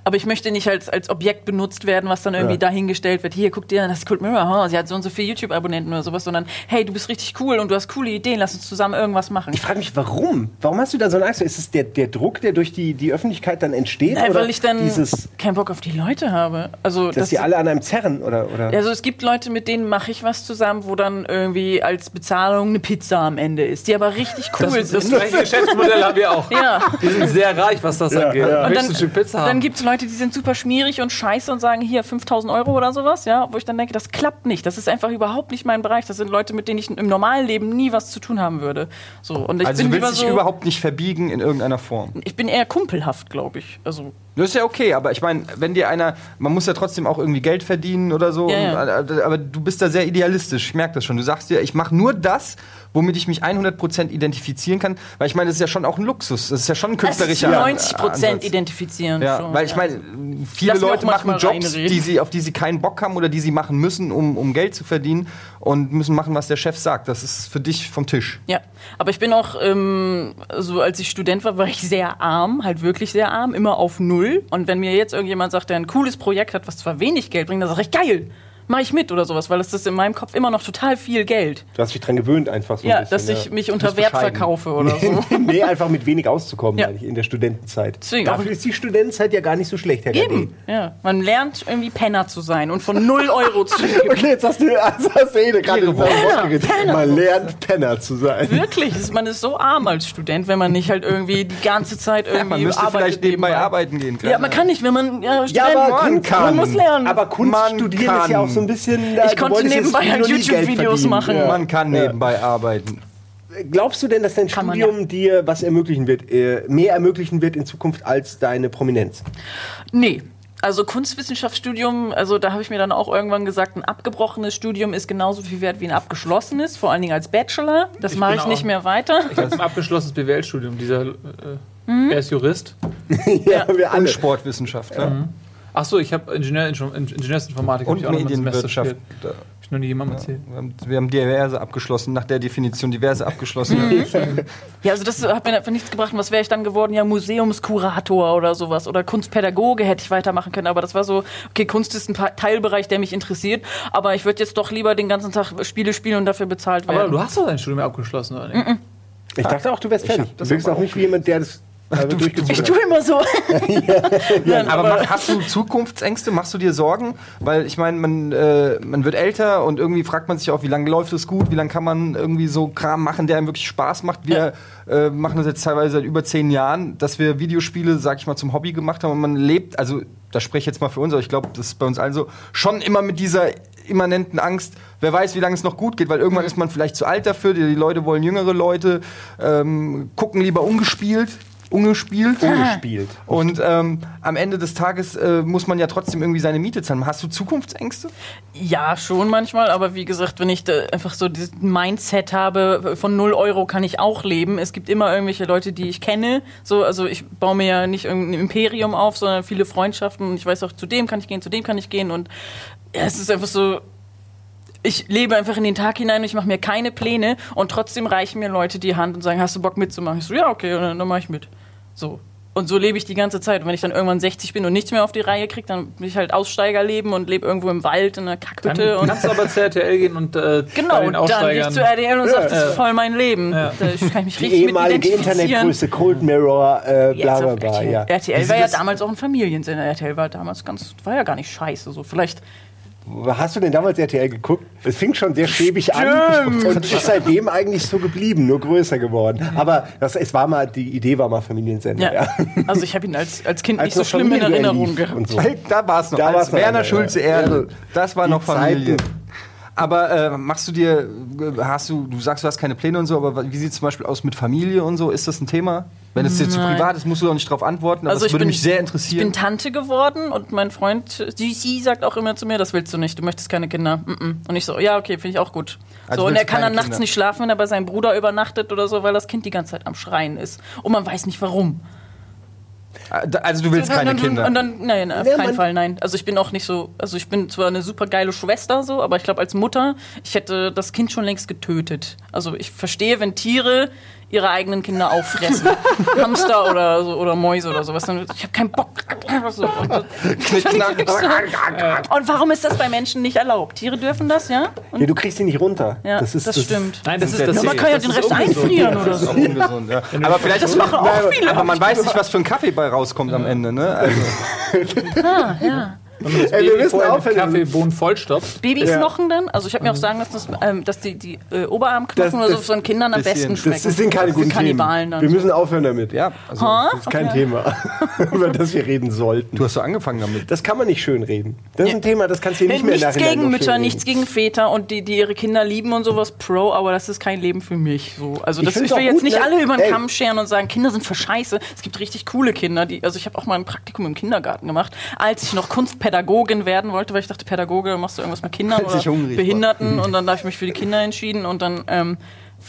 Aber ich möchte nicht als, als Objekt benutzt werden, was dann irgendwie Ja. dahingestellt wird. Hier, guck dir, das ist Cold Mirror, huh? sie hat so und so viele YouTube-Abonnenten oder sowas, sondern hey, du bist richtig cool und du hast coole Ideen, lass uns zusammen irgendwas machen. Ich frage mich, warum? Warum hast du da so eine Angst? Ist es der, der Druck, der durch die, die Öffentlichkeit dann entsteht? Nein, oder weil ich dann dieses, keinen Bock auf die Leute habe. Also, dass die alle an einem zerren? Oder, oder? Also es gibt Leute, mit denen mache ich was zusammen, wo dann irgendwie als Bezahlung eine Pizza am Ende ist, die aber richtig cool Das, das sind. gleiche Geschäftsmodell haben wir auch. Ja. Wir sind sehr reich, was das Ja, angeht. ja. Und dann, dann gibt es Leute, die sind super schmierig und scheiße und sagen hier 5000 Euro oder sowas, ja, wo ich dann denke, das klappt nicht. Das ist einfach überhaupt nicht mein Bereich. Das sind Leute, mit denen ich im normalen Leben nie was zu tun haben würde. So und ich Also bin du willst dich so, überhaupt nicht verbiegen in irgendeiner Form. ich bin eher kumpelhaft, glaube ich. Also Das ist ja okay, aber ich meine, wenn dir einer, man muss ja trotzdem auch irgendwie Geld verdienen oder so, Ja, ja. und, aber du bist da sehr idealistisch, ich merke das schon. Du sagst dir, ich mache nur das, womit ich mich 100% identifizieren kann, weil ich meine, das ist ja schon auch ein Luxus, das ist ja schon ein das ist künstlerischer 90 Ansatz. Prozent identifizieren. Ja, schon, weil ich meine, viele Lass Leute machen Jobs, die sie, auf die sie keinen Bock haben oder die sie machen müssen, um, um Geld zu verdienen und müssen machen, was der Chef sagt. Das ist für dich vom Tisch. Ja, aber ich bin auch, ähm, so als ich Student war, war ich sehr arm, halt wirklich sehr arm, immer auf Null. Und wenn mir jetzt irgendjemand sagt, der ein cooles Projekt hat, was zwar wenig Geld bringt, dann sage ich, geil, mach ich mit oder sowas, weil das ist in meinem Kopf immer noch total viel Geld. Du hast dich dran gewöhnt, einfach so ein Ja, bisschen, dass ich ja. mich unter Wert verkaufe oder so. nee, einfach mit wenig auszukommen, Ja. in der Studentenzeit. Deswegen Dafür ist die Studentenzeit ja gar nicht so schlecht, Herr. Eben, ja. Man lernt irgendwie Penner zu sein und von null Euro zu leben. Okay, jetzt hast du, also hast du eh gerade ein geredet. Man lernt Penner zu sein. Wirklich, es- man ist so arm als Student, wenn man nicht halt irgendwie die ganze Zeit irgendwie Ja, man müsste arbeitet vielleicht nebenbei nebenbei. arbeiten gehen. Ja, man kann nicht, wenn man ja, Student Ja, aber man kann. Man muss lernen. Aber Kunst Man studieren ist ja kann. auch so ein bisschen. da- Ich konnte wolltest jetzt nebenbei halt YouTube-Videos machen. Ja. Man kann Ja. nebenbei arbeiten. Glaubst du denn, dass dein Kann man Studium dir was ermöglichen wird, äh, mehr ermöglichen wird in Zukunft als deine Prominenz? Nee. Also Kunstwissenschaftsstudium, also da habe ich mir dann auch irgendwann gesagt, ein abgebrochenes Studium ist genauso viel wert wie ein abgeschlossenes, vor allen Dingen als Bachelor. Das Ich mache ich nicht mehr weiter. Ich habe ein abgeschlossenes BWL-Studium. Dieser, äh, Mhm. Er ist Jurist. ja, wir Und alle. Sportwissenschaftler. Ach so, ich habe Ingenieur, Ingenieursinformatik. hab Und ich auch. Hab ich noch nie jemandem erzählt. Wir haben, wir haben diverse abgeschlossen, nach der Definition diverse abgeschlossen. Ja, also das hat mir einfach nichts gebracht. Und was wäre ich dann geworden? Ja, Museumskurator oder sowas. Oder Kunstpädagoge hätte ich weitermachen können. Aber das war so, okay, Kunst ist ein Teilbereich, der mich interessiert. Aber ich würde jetzt doch lieber den ganzen Tag Spiele spielen und dafür bezahlt werden. Aber du hast doch dein Studium abgeschlossen, oder nicht? Ich dachte auch, du wärst fertig. Du wirkst auch nicht wie jemand, der das Durchgezogen. Ich tue immer so. Nein, Aber mach, hast du Zukunftsängste? Machst du dir Sorgen? Weil ich meine, man, äh, man wird älter und irgendwie fragt man sich auch, wie lange läuft es gut? Wie lange kann man irgendwie so Kram machen, der einem wirklich Spaß macht? Wir äh, machen das jetzt teilweise seit über zehn Jahren, dass wir Videospiele, sag ich mal, zum Hobby gemacht haben und man lebt, also da spreche ich jetzt mal für uns, aber ich glaube, das ist bei uns allen so, schon immer mit dieser immanenten Angst, wer weiß, wie lange es noch gut geht, weil irgendwann ist man vielleicht zu alt dafür, die, die Leute wollen jüngere Leute, ähm, gucken lieber ungespielt. Ungespielt. Ungespielt. Und ähm, am Ende des Tages äh, muss man ja trotzdem irgendwie seine Miete zahlen. Hast du Zukunftsängste? Ja, schon manchmal, aber wie gesagt, wenn ich da einfach so dieses Mindset habe, von 0 Euro kann ich auch leben. Es gibt immer irgendwelche Leute, die ich kenne. So, also ich baue mir ja nicht irgendein Imperium auf, sondern viele Freundschaften. Und ich weiß auch, zu dem kann ich gehen, zu dem kann ich gehen. Und ja, es ist einfach so. Ich lebe einfach in den Tag hinein und ich mache mir keine Pläne und trotzdem reichen mir Leute die Hand und sagen, hast du Bock mitzumachen? Ich so, ja, okay, und dann, dann mache ich mit. So. Und so lebe ich die ganze Zeit. Und wenn ich dann irgendwann 60 bin und nichts mehr auf die Reihe kriege, dann bin ich halt Aussteiger leben und lebe irgendwo im Wald in einer Kackhütte. Dann und kannst du aber zu RTL gehen und äh, Genau, und dann gehe ich Aussteigern. zu RTL und sage, das ist voll mein Leben. Ja. Da kann ich mich Die richtig mit ehemalige identifizieren. Internetgröße Cold Mirror, äh, bla bla bla. RTL, Ja. RTL war ja damals auch ein Familiensender. RTL war damals ganz, war ja gar nicht scheiße. So vielleicht Hast du denn damals RTL geguckt? Es fing schon sehr schäbig an und ist seitdem eigentlich so geblieben, nur größer geworden. Aber das, es war mal, die Idee war mal Familiensender. Ja. Ja. Also ich habe ihn als, als Kind Als nicht so schlimm in Erinnerung gehabt. und so. Da war es noch. Da Als Werner Schulze ja. Erde. Das war Die noch Familie. Zeiten. Aber äh, machst du dir, äh, hast du, du sagst, du hast keine Pläne und so, aber wie sieht es zum Beispiel aus mit Familie und so? Ist das ein Thema? Wenn es dir zu Nein. privat ist, musst du doch nicht drauf antworten, aber Also das ich würde bin- mich sehr Ich interessieren. bin Tante geworden und mein Freund, sie, sie sagt auch immer zu mir, das willst du nicht, du möchtest keine Kinder. Und ich so, ja, okay, finde ich auch gut. Also so, und willst er du kann dann nachts Kinder? nicht schlafen, wenn er bei seinem Bruder übernachtet oder so, weil das Kind die ganze Zeit am Schreien ist. Und man weiß nicht warum. Da- also du willst keine und, Kinder. Und dann, nein, auf Ja, keinen man- Fall, nein. Also ich bin auch nicht so, also ich bin zwar eine super geile Schwester so, aber ich glaube als Mutter, ich hätte das Kind schon längst getötet. Also ich verstehe, wenn Tiere ihre eigenen Kinder auffressen. Hamster oder so, oder Mäuse oder sowas. Ich habe keinen Bock. So. Und, und warum ist das bei Menschen nicht erlaubt? Tiere dürfen das, ja? Und, Ja, du kriegst sie nicht runter. ja, das, ist, stimmt. Nein, das ist das Ja, man kann ja Das den Rest ungesund. einfrieren oder Das ist so. auch ungesund, ja. Aber vielleicht Das machen auch viele. Aber man weiß nicht, was für ein Kaffee bei rauskommt am Ende, ne? Also, Wenn man das Ey, wir Baby müssen vorher mit. Kaffeebohnen vollstopft. Babyknochen dann? Also ich habe mir auch sagen lassen, dass, ähm, dass die, die äh, Oberarmknochen Das- oder so das- von Kindern am bisschen- besten schmecken. Das sind keine guten Kannibalen Themen. dann. Wir müssen aufhören damit. ja, also, Ha? Das ist kein Thema, über das wir reden sollten. du hast so angefangen damit. Das kann man nicht schön reden. Das ist ein Thema, das kannst du dir nicht mehr nichts gegen Mütter, nichts gegen Väter und die, die ihre Kinder lieben und sowas pro, aber das ist kein Leben für mich. So. Also Ich das, ich, will jetzt gut, nicht ne? alle über den. Kamm scheren und sagen, Kinder sind für scheiße. Es gibt richtig coole Kinder. Die, also ich habe auch mal ein Praktikum im Kindergarten gemacht, als ich noch Kunstpädagogin werden wollte, weil ich dachte, Pädagoge, machst du irgendwas mit Kindern Als oder. Behinderten und dann habe ich mich für die Kinder entschieden und dann ähm,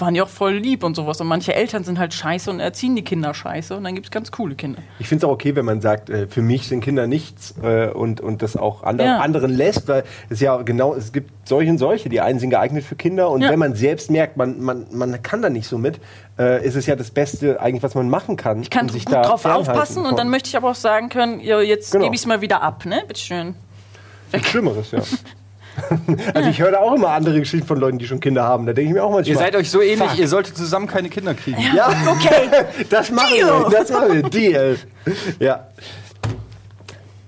waren die auch voll lieb und sowas. Und manche Eltern sind halt scheiße und erziehen die Kinder scheiße und dann gibt es ganz coole Kinder. Ich finde es auch okay, wenn man sagt, äh, für mich sind Kinder nichts äh, und, und das auch ander, Ja. anderen lässt, weil es ja genau, es gibt solche und solche. Die einen sind geeignet für Kinder und Ja. wenn man selbst merkt, man, man, man kann da nicht so mit, äh, ist es ja das Beste eigentlich, was man machen kann. Ich kann um sich gut da drauf aufpassen und dann möchte ich aber auch sagen können, ja, jetzt Genau. gebe ich es mal wieder ab, ne? Bitteschön. Schlimmeres, ja. also ich höre da auch immer andere Geschichten von Leuten, die schon Kinder haben. Da denke ich mir auch manchmal. Ihr seid euch so ähnlich, Fuck. ihr solltet zusammen keine Kinder kriegen. Ja, Okay. das machen wir. Das machen wir. Deal. Ja.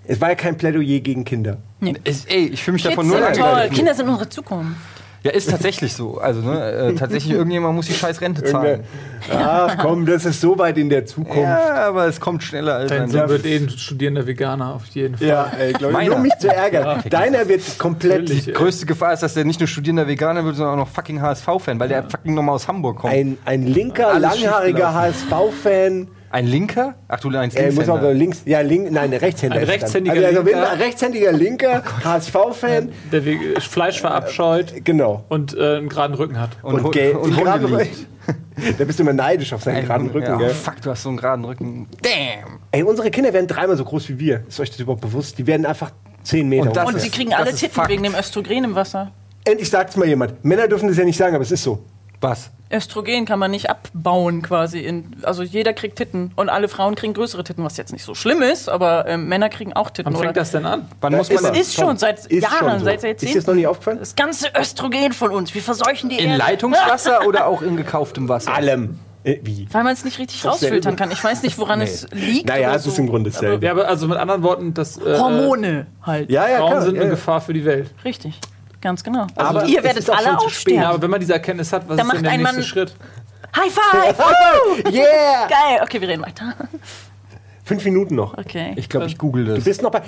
Es war ja kein Plädoyer gegen Kinder. Ist, ey, ich fühle mich Kids davon nur sind toll. Kinder sind unsere Zukunft. Ja, ist tatsächlich so. Also, ne, äh, tatsächlich, irgendjemand muss die scheiß Rente zahlen. Ach komm, das ist so weit in der Zukunft. Ja, aber es kommt schneller als Dein ein Sohn wird eh ein studierender Veganer auf jeden Fall. Ja, ey, glaub ich, Meiner. nur um mich zu ärgern. Deiner wird komplett. Die größte Gefahr ist, dass der nicht nur studierender Veganer wird, sondern auch noch fucking HSV-Fan, weil der fucking nochmal aus Hamburg kommt. Ein, ein, ein linker, Alles langhaariger HSV-fan. Linker? Ach, du meinst Er muss auch Linkshänder. links, ja, link, nein, ein Rechtshänder. Ein rechtshändiger also, also, Linker. Ein rechtshändiger Linker, HSV-Fan, Der Ve- Fleisch verabscheut genau. und äh, einen geraden Rücken hat. Und, und und Hunde gerade, liebt. da bist du immer neidisch auf seinen Ein geraden Rücken, ja, gell? Fuck, du hast so einen geraden Rücken. Damn. Ey, unsere Kinder werden dreimal so groß wie wir. Ist euch das überhaupt bewusst? Die werden einfach 10 Meter Und. Und ist- sie kriegen alle Titten Fakt. wegen dem Östrogen im Wasser. Endlich sagt's mal jemand. Männer dürfen das ja nicht sagen, aber es ist so. Was? Östrogen kann man nicht abbauen quasi. In, also jeder kriegt Titten und alle Frauen kriegen größere Titten, was jetzt nicht so schlimm ist, aber ähm, Männer kriegen auch Titten. Wann fängt oder? das denn an? Wann muss ist man er. ist schon seit Ist Jahren, schon so. seit Ist dir Jahrzehnten. das noch nie aufgefallen? Das ganze Östrogen von uns. Wir verseuchen die in Erde. Leitungswasser oder auch in gekauftem Wasser? Allem. Äh, wie? Weil man es nicht richtig rausfiltern selber. kann. Ich weiß nicht, woran es liegt. Naja, es ist so. im Grunde dasselbe. Ja, aber also mit anderen Worten, dass äh, Hormone halt. Ja, ja, Frauen klar. sind ja, eine ja. Gefahr für die Welt. Richtig. Ganz genau. Aber ihr es werdet alle. Ja, aber wenn man diese Erkenntnis hat, was Da ist macht denn der ein nächste Mann- Schritt? High five! Yeah! Geil. Okay, wir reden weiter. Fünf Minuten noch. Okay. Ich glaube, ich google das. Du bist noch bei.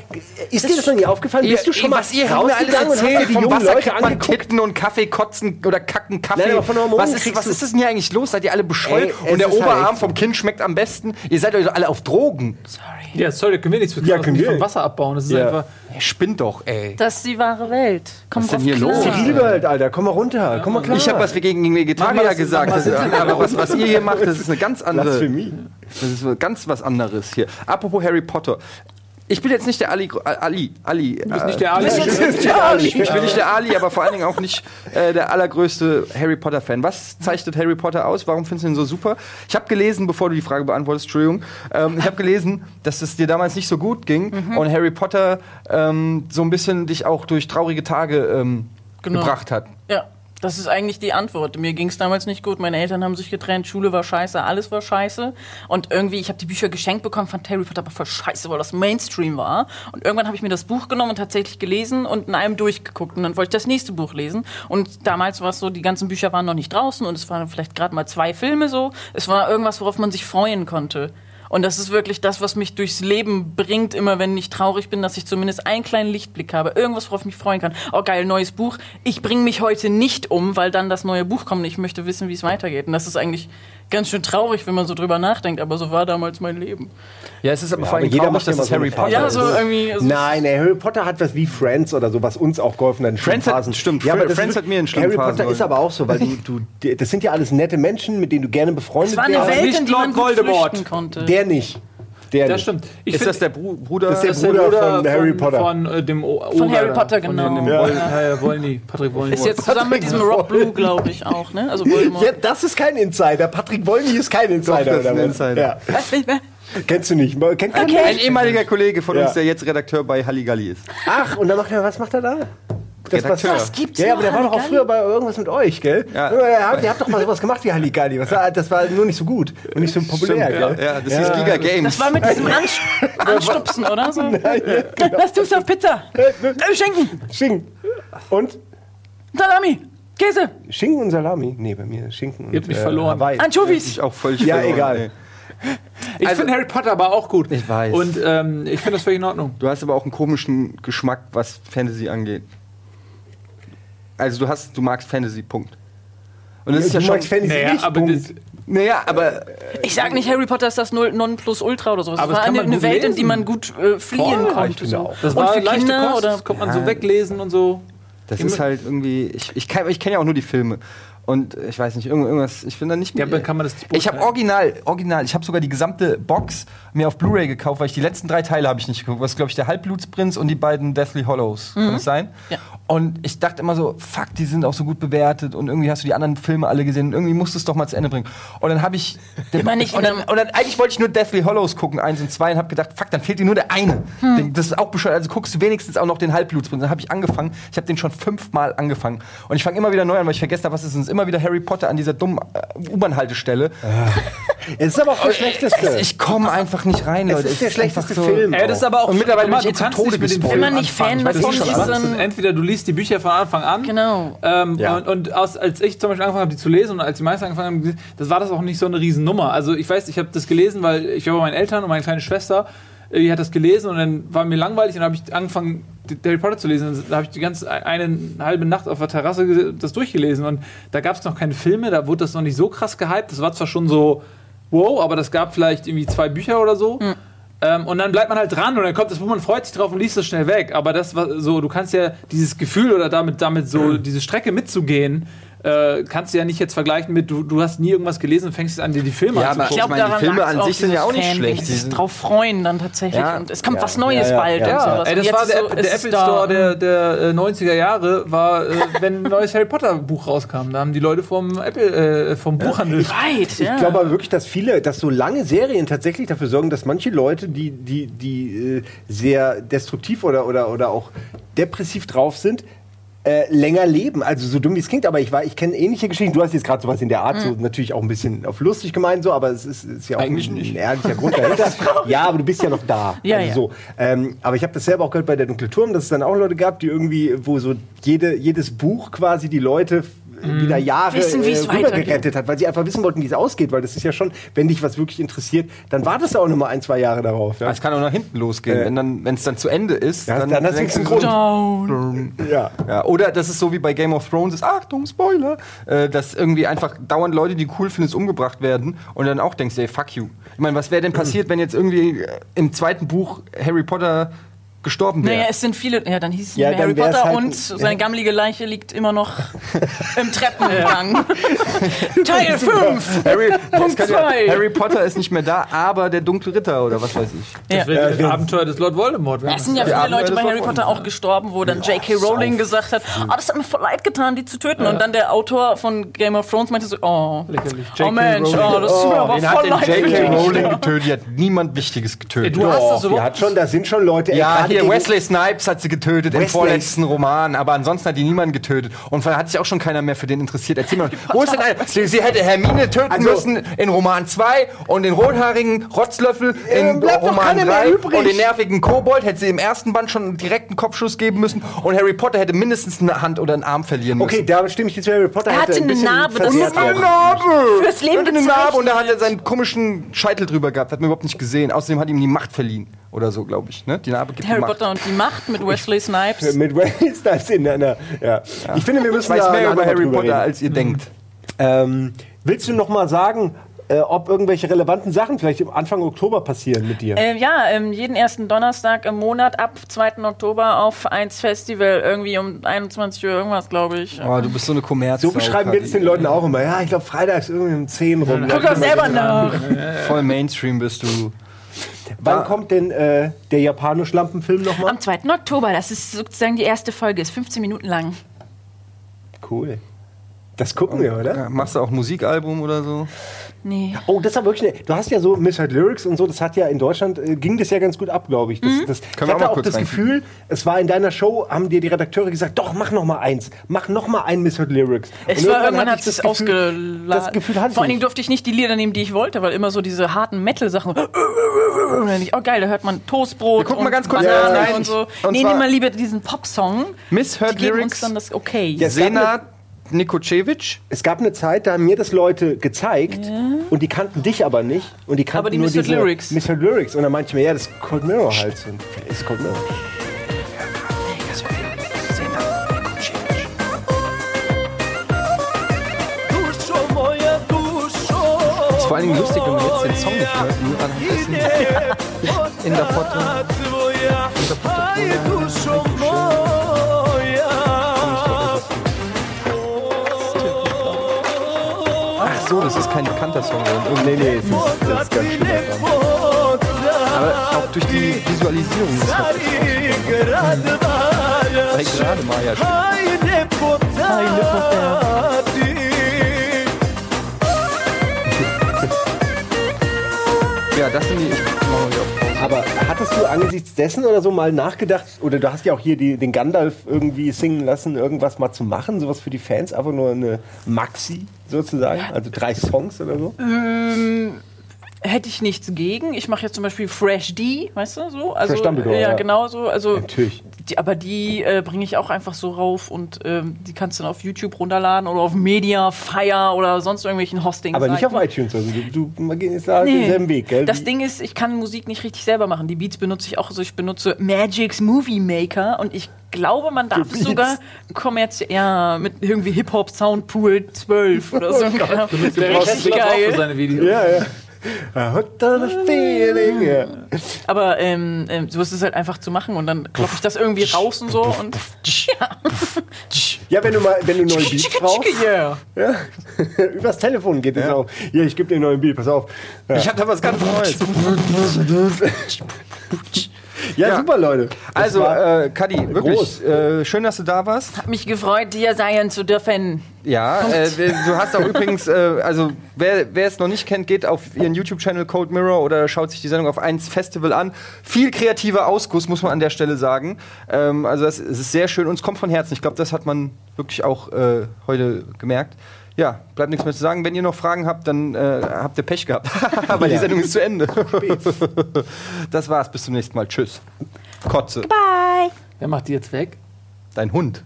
Ist dir das noch nie aufgefallen? Bist du schon mal was ihr hier alles rausgegangen und hast erzählt, vom jungen Wasser Leute man angeguckt? Titten und Kaffee kotzen oder kacken Kaffee. Nein, was ist, was ist denn hier eigentlich los? Seid ihr alle bescheuert? Ey, und der halt Oberarm echt vom. Kind schmeckt am besten. Ihr seid euch alle auf Drogen. Ja, sorry, da können wir nichts für Ja, tun, können nicht wir. vom Wasser abbauen. Das ist Ja. einfach. Ihr spinnt doch, ey. Das ist die wahre Welt. Komm Was ist denn hier klar. los? Zivilwelt, Alter, komm mal runter. Komm mal klar. Ich habe was gegen Vegetarier das- gesagt, das- das, aber was, was ihr hier macht, das ist eine ganz andere. Blasphemie. Das ist so ganz was anderes hier. Apropos Harry Potter. Ich bin jetzt nicht der Ali. Ali. Ali Du bist nicht der Ali. Ich bin nicht der Ali, aber vor allen Dingen auch nicht äh, der allergrößte Harry Potter-Fan. Was zeichnet Harry Potter aus? Warum findest du ihn so super? Ich habe gelesen, bevor du die Frage beantwortest, Entschuldigung, ähm, ich habe gelesen, dass es dir damals nicht so gut ging und Harry Potter ähm, so ein bisschen dich auch durch traurige Tage ähm, Genau. gebracht hat. Das ist eigentlich die Antwort. Mir ging es damals nicht gut. Meine Eltern haben sich getrennt, Schule war scheiße, alles war scheiße. Und irgendwie, ich habe die Bücher geschenkt bekommen, fand Harry Potter aber voll scheiße, weil das Mainstream war. Und irgendwann habe ich mir das Buch genommen und tatsächlich gelesen und in einem durchgeguckt. Und dann wollte ich das nächste Buch lesen. Und damals war es so, die ganzen Bücher waren noch nicht draußen und es waren vielleicht gerade mal zwei Filme so. Es war irgendwas, worauf man sich freuen konnte. Und das ist wirklich das, was mich durchs Leben bringt, immer wenn ich traurig bin, dass ich zumindest einen kleinen Lichtblick habe. Irgendwas, worauf ich mich freuen kann. Oh, geil, neues Buch. Ich bringe mich heute nicht um, weil dann das neue Buch kommt. Ich möchte wissen, wie es weitergeht. Und das ist eigentlich ganz schön traurig, wenn man so drüber nachdenkt. Aber so war damals mein Leben. Ja, es ist aber vor aber allem jeder traurig, macht ja es so Harry Potter Ja, ist. so irgendwie. Also Nein, ey, Harry Potter hat was wie Friends oder so, was uns auch geholfen hat. Friends hat- stimmt, ja, aber das Friends ist- hat mir in schlimmen Harry Potter ist aber auch so, weil du, du, das sind ja alles nette Menschen, mit denen du gerne befreundet es war eine wärst. Welt, nicht in die man Lord Voldemort. konnte. Der nicht. Der Das stimmt. Ich Ist das der Bru Bruder? Das ist der Bruder Bruder von Harry Potter. Von äh, dem o Von Harry. Potter, Von genau. dem Ja. Woll, äh, Wollny, Patrick Wollny. ist jetzt zusammen mit diesem Rock Blue, glaube ich, auch, ne? Also Voldemort. Ja, das ist kein Insider. Patrick Wollny ist kein Insider. das ist ein oder was? Insider. Ja. Was? Wer- Kennst du nicht? Kennt kein Ein ehemaliger Kollege von Ja. uns, der jetzt Redakteur bei Halligalli ist. Ach, und dann macht er, was macht er da? Das was- Was gibt's Ja, ja, aber der war doch auch früher bei irgendwas mit euch, gell? Ja. Ihr habt, ihr habt doch mal sowas gemacht wie Halligalli. Was war, das war nur nicht so gut und nicht so populär, Stimmt, gell? ja, ja, das hieß Giga Games. Das war mit diesem Anst Anstupsen, oder? So. Was tust du auf Pizza? Äh, Schinken, Schinken. Und? Salami, Käse, Schinken und Salami? Nee, bei mir Schinken und Ihr habt mich verloren. Hawaii. Anchovies. ich auch völlig Ja, verloren, egal. ey. Ich Also- finde Harry Potter aber auch gut. Ich weiß. Und ähm, ich finde das völlig in Ordnung. Du hast aber auch einen komischen Geschmack, was Fantasy angeht. Also du hast, du magst Fantasy, Punkt. Und das ist du ja schon. magst Fantasy Naja, nicht, aber Punkt. Naja, aber Ich sag nicht, Harry Potter ist das Null- Nonplusultra oder sowas. Aber es das war kann eine, eine Welt, in die lesen. man gut äh, fliehen Voll, konnte. So. das Und war für leichte Kinder Kost, oder das konnte man so weglesen und so. das ist halt irgendwie. Ich, ich, kann- ich kenne ja auch nur die Filme. Und ich weiß nicht, irgend- irgendwas, ich finde da nicht Ja, aber kann man das Ich habe original, original, ich habe sogar die gesamte Box mir auf Blu-ray gekauft, weil ich die letzten drei Teile habe ich nicht geguckt. Was glaube ich, der Halbblutsprinz und die beiden Deathly Hollows. Kann das sein? Ja. Und ich dachte immer so, fuck, die sind auch so gut bewertet und irgendwie hast du die anderen Filme alle gesehen und irgendwie musst du es doch mal zu Ende bringen. Und dann habe ich. Immer nicht und, dann, und dann eigentlich wollte ich nur Deathly Hollows gucken, eins und zwei, und habe gedacht, fuck, dann fehlt dir nur der eine. Den- Das ist auch bescheuert. Also guckst du wenigstens auch noch den Halbblutsprinz. Dann habe ich angefangen. Ich habe den schon fünfmal angefangen. Und ich fange immer wieder neu an, weil ich vergesse, was es ist. Es ist immer wieder Harry Potter an dieser dummen äh, U-Bahn-Haltestelle. Es ist aber auch der schlechteste. Ich komme einfach nicht rein, Es Leute. ist der einfach schlechteste so- Film. Ey, das ist aber auch Und mittlerweile bin ich du kannst zu Tode nicht mit dem gespoilt. Film Wenn man nicht. Fan was dann- Entweder du liest die Bücher von Anfang an. Genau. Ähm, Ja. Und, und aus, als ich zum Beispiel angefangen habe, die zu lesen und als die meisten angefangen haben, das war das auch nicht so eine Riesennummer. Also ich weiß, ich habe das gelesen, weil ich war bei meinen Eltern und meine kleine Schwester, die hat das gelesen und dann war mir langweilig und dann habe ich angefangen, Harry Potter zu lesen. Und Da habe ich die ganze eine halbe Nacht auf der Terrasse das durchgelesen und da gab es noch keine Filme, da wurde das noch nicht so krass gehypt. Das war zwar schon so, wow, aber das gab vielleicht irgendwie zwei Bücher oder so. Ähm, und dann bleibt man halt dran und dann kommt das Buch, man freut sich drauf und liest es schnell weg. Aber das war so, du kannst ja dieses Gefühl oder damit, damit so diese Strecke mitzugehen, äh, kannst du ja nicht jetzt vergleichen mit, du, du hast nie irgendwas gelesen und fängst jetzt an, dir die Filme Ja, aber Ich anzugucken. glaube, meine, die Filme an sich sind ja auch nicht Fan, schlecht. Die sich sind- drauf freuen dann tatsächlich. Ja. Und es kommt Ja. was Neues Ja, ja, bald ja. Ey, das war der, so, der Apple da. Store der, der äh, 90er Jahre, war, äh, wenn ein neues Harry Potter Buch rauskam. Da haben die Leute vom Apple, äh, vom Buchhandel. Right, ja. Ich glaube aber wirklich, dass viele, dass so lange Serien tatsächlich dafür sorgen, dass manche Leute, die, die, die äh, sehr destruktiv oder, oder, oder auch depressiv drauf sind, äh, länger leben. Also so dumm wie es klingt, aber ich, war- ich kenne ähnliche Geschichten. Du hast jetzt gerade sowas in der Art, so natürlich auch ein bisschen auf lustig gemeint, so, aber es ist, ist ja auch Eigentlich ein, nicht. ein ehrlicher Grund dahinter. ja, aber du bist ja noch da. Ja, also ja. So. Ähm, aber ich habe das selber auch gehört bei der Dunkle Turm, dass es dann auch Leute gab, die irgendwie, wo so jede, jedes Buch quasi die Leute wieder Jahre Wissen, äh, rübergerettet hat, weil sie einfach wissen wollten, wie es ausgeht, weil das ist ja schon, wenn dich was wirklich interessiert, dann wartest du auch noch mal ein, zwei Jahre darauf. Ja? Es kann auch nach hinten losgehen. Ja. Wenn dann, wenn es dann zu Ende ist, Ja, dann, dann hast du einen Grund. Ja. Ja, oder das ist so wie bei Game of Thrones, ist, Achtung, Spoiler, äh, dass irgendwie einfach dauernd Leute, die cool findest, umgebracht werden und dann auch denkst, ey, fuck you. Ich meine, was wäre denn passiert, wenn jetzt irgendwie äh, im zweiten Buch Harry Potter gestorben wäre? Naja, es sind viele. Ja, dann hieß es Ja, mehr Harry Potter halt und ein- seine ja. gammelige Leiche liegt immer noch im Treppengang. Teil 5! Harry, Punkt ja- zwei. Harry Potter ist nicht mehr da, aber der dunkle Ritter oder was weiß ich. Ja. Das das Abenteuer des Lord Voldemort. Es sind ja viele Abenteuer Leute bei Harry Potter auch gestorben, wo dann J.K. Rowling gesagt hat, oh, das hat mir voll leid getan, die zu töten. Und dann der Autor von Game of Thrones meinte so, oh, oh Mensch, oh, das tut mir aber Den hat voll den leid J.K. Rowling getötet, die hat niemand Wichtiges getötet. Du hast das so die hat schon, da sind schon Leute. Ja, hier Wesley Snipes hat sie getötet im Wesley. vorletzten Roman, aber ansonsten hat die niemanden getötet. Und vorher hat sich auch schon keiner mehr für den interessiert. Erzähl mal, wo ist denn einer? Sie, sie hätte Hermine töten Also- müssen in Roman 2 und den rothaarigen Rotzlöffel in bleibt doch Roman keiner mehr 3 übrig. und den nervigen Kobold hätte sie im ersten Band schon einen direkten Kopfschuss geben müssen und Harry Potter hätte mindestens eine Hand oder einen Arm verlieren müssen. Okay, da stimme ich jetzt zu Harry Potter. Er hatte ein eine bisschen Narbe, das ist Eine. Narbe! Fürs Leben Er hatte eine. Narbe und da hat er seinen komischen Scheitel drüber gehabt. Hat man überhaupt nicht gesehen. Außerdem hat ihm die Macht verliehen. Oder so, glaube ich. Ne? Die Narbe gibt Harry die Macht. Potter und die Macht mit Wesley Snipes. Mit Wesley Snipes in einer. Ja. Ich finde, wir Ich müssen weiß da mehr über Harry Potter, reden. als ihr denkt. Ähm, willst du noch mal sagen, äh, ob irgendwelche relevanten Sachen vielleicht im Anfang Oktober passieren mit dir? Ähm, ja, ähm, jeden ersten Donnerstag im Monat ab 2. Oktober auf 1 Festival, irgendwie um 21 Uhr irgendwas, glaube ich. Oh, du bist so eine Kommerz. so beschreiben wir es den Leuten auch immer. Ja, ich glaube, freitags irgendwie um 10 rum. Guck doch selber nach. Voll Mainstream bist du. Wann kommt denn äh, der japanisch Lampenfilm nochmal? Am 2. Oktober, das ist sozusagen die erste Folge, ist 15 Minuten lang. Cool. Das gucken wir, oder? Ja, machst du auch Musikalbum oder so? Nee. Oh, das ist aber wirklich. Ne, du hast ja so Misheard Lyrics und so. Das hat ja in Deutschland äh, ging das ja ganz gut ab, glaube ich. Das, das, ich Können auch hatte mal auch kurz das Gefühl, es war in deiner Show, haben dir die Redakteure gesagt, doch mach noch mal eins, mach noch mal ein Misheard Lyrics. Es Und war irgendwann hat es das Gefühl- ausgeladen. Das Gefühl hatte Vor allen. Dingen durfte ich nicht die Lieder nehmen, die ich wollte, weil immer so diese harten Metal-Sachen. Oh geil, da hört man Toastbrot Wir gucken und mal ganz kurz Bananen rein. und so. Und nee, nimm mal lieber diesen Pop-Song. Misheard Die geben uns Lyrics. dann das Okay. Ja, es gab Nikocevic. Es gab eine Zeit, da haben mir das Leute gezeigt und die kannten dich aber nicht und die kannten Aber die nur diese Lyrics. Misheard Lyrics und dann meinte ich mir, ja, das ist Cold Mirror halt. Und ist Cold Mirror? Ist vor allen Dingen lustig, wenn man jetzt den Song nicht hört, nur anhand dessen in der Foto. In der Ach so, das ist kein bekannter Song. Nee, nee, das ist, das ist ganz schön. Aber auch durch die Visualisierung. ist das Weil gerade mal ja schon. Ja, das sind die. Aber hattest du angesichts dessen oder so mal nachgedacht, oder du hast ja auch hier die, den Gandalf irgendwie singen lassen, irgendwas mal zu machen, sowas für die Fans, einfach nur eine Maxi sozusagen, also drei Songs oder so? Hätte ich nichts gegen. Ich mache jetzt zum Beispiel Fresh D, weißt du, so. Also, Fresh Dumbledore, ja, ja. genau so. Also, Natürlich. Die, aber die äh, bringe ich auch einfach so rauf und ähm, die kannst du dann auf YouTube runterladen oder auf Media, Fire oder sonst irgendwelchen hosting Aber nicht auf iTunes, also du, du wir gehen jetzt da denselben Weg, gell? Das Ding ist, ich kann Musik nicht richtig selber machen. Die Beats benutze ich auch. Also ich benutze Magic's Movie Maker und ich glaube, man darf es Beats? sogar kommerziell, ja, mit irgendwie Hip-Hop Soundpool 12 oder so. Der Richtig Richtig auch für geil. seine Videos. ja, ja. I got the feeling, ja. Aber ähm, ähm, so ist es halt einfach zu machen und dann kloppe ich das irgendwie raus und so und ja. Ja, wenn du mal, wenn du neue Beats brauchst, Yeah. ja, übers Telefon geht es auch. Hier, ich gebe dir einen neuen Beat, pass auf. Ja. Ich hab da was ganz Neues. Ja, super, Leute. Das Also, äh, Kadi, wirklich, äh, schön, dass du da warst. Hab mich gefreut, dir sein zu dürfen. Ja, äh, du hast auch übrigens, äh, also wer, wer es noch nicht kennt, geht auf ihren YouTube-Channel Code Mirror oder schaut sich die Sendung auf 1 Festival an. Viel kreativer Ausguss, muss man an der Stelle sagen. Ähm, also das, es ist sehr schön und es kommt von Herzen. Ich glaube, das hat man wirklich auch äh, heute gemerkt. Ja, bleibt nichts mehr zu sagen. Wenn ihr noch Fragen habt, dann äh, habt ihr Pech gehabt. Weil die Sendung ist zu Ende. das war's, bis zum nächsten Mal. Tschüss. Kotze. Bye. Wer macht die jetzt weg? Dein Hund.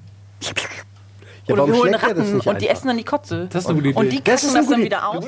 Ja, Oder wir holen das Ratten und die essen dann die Kotze. Das ist eine gute Und Idee. die Das ist kacken eine das dann wieder aus.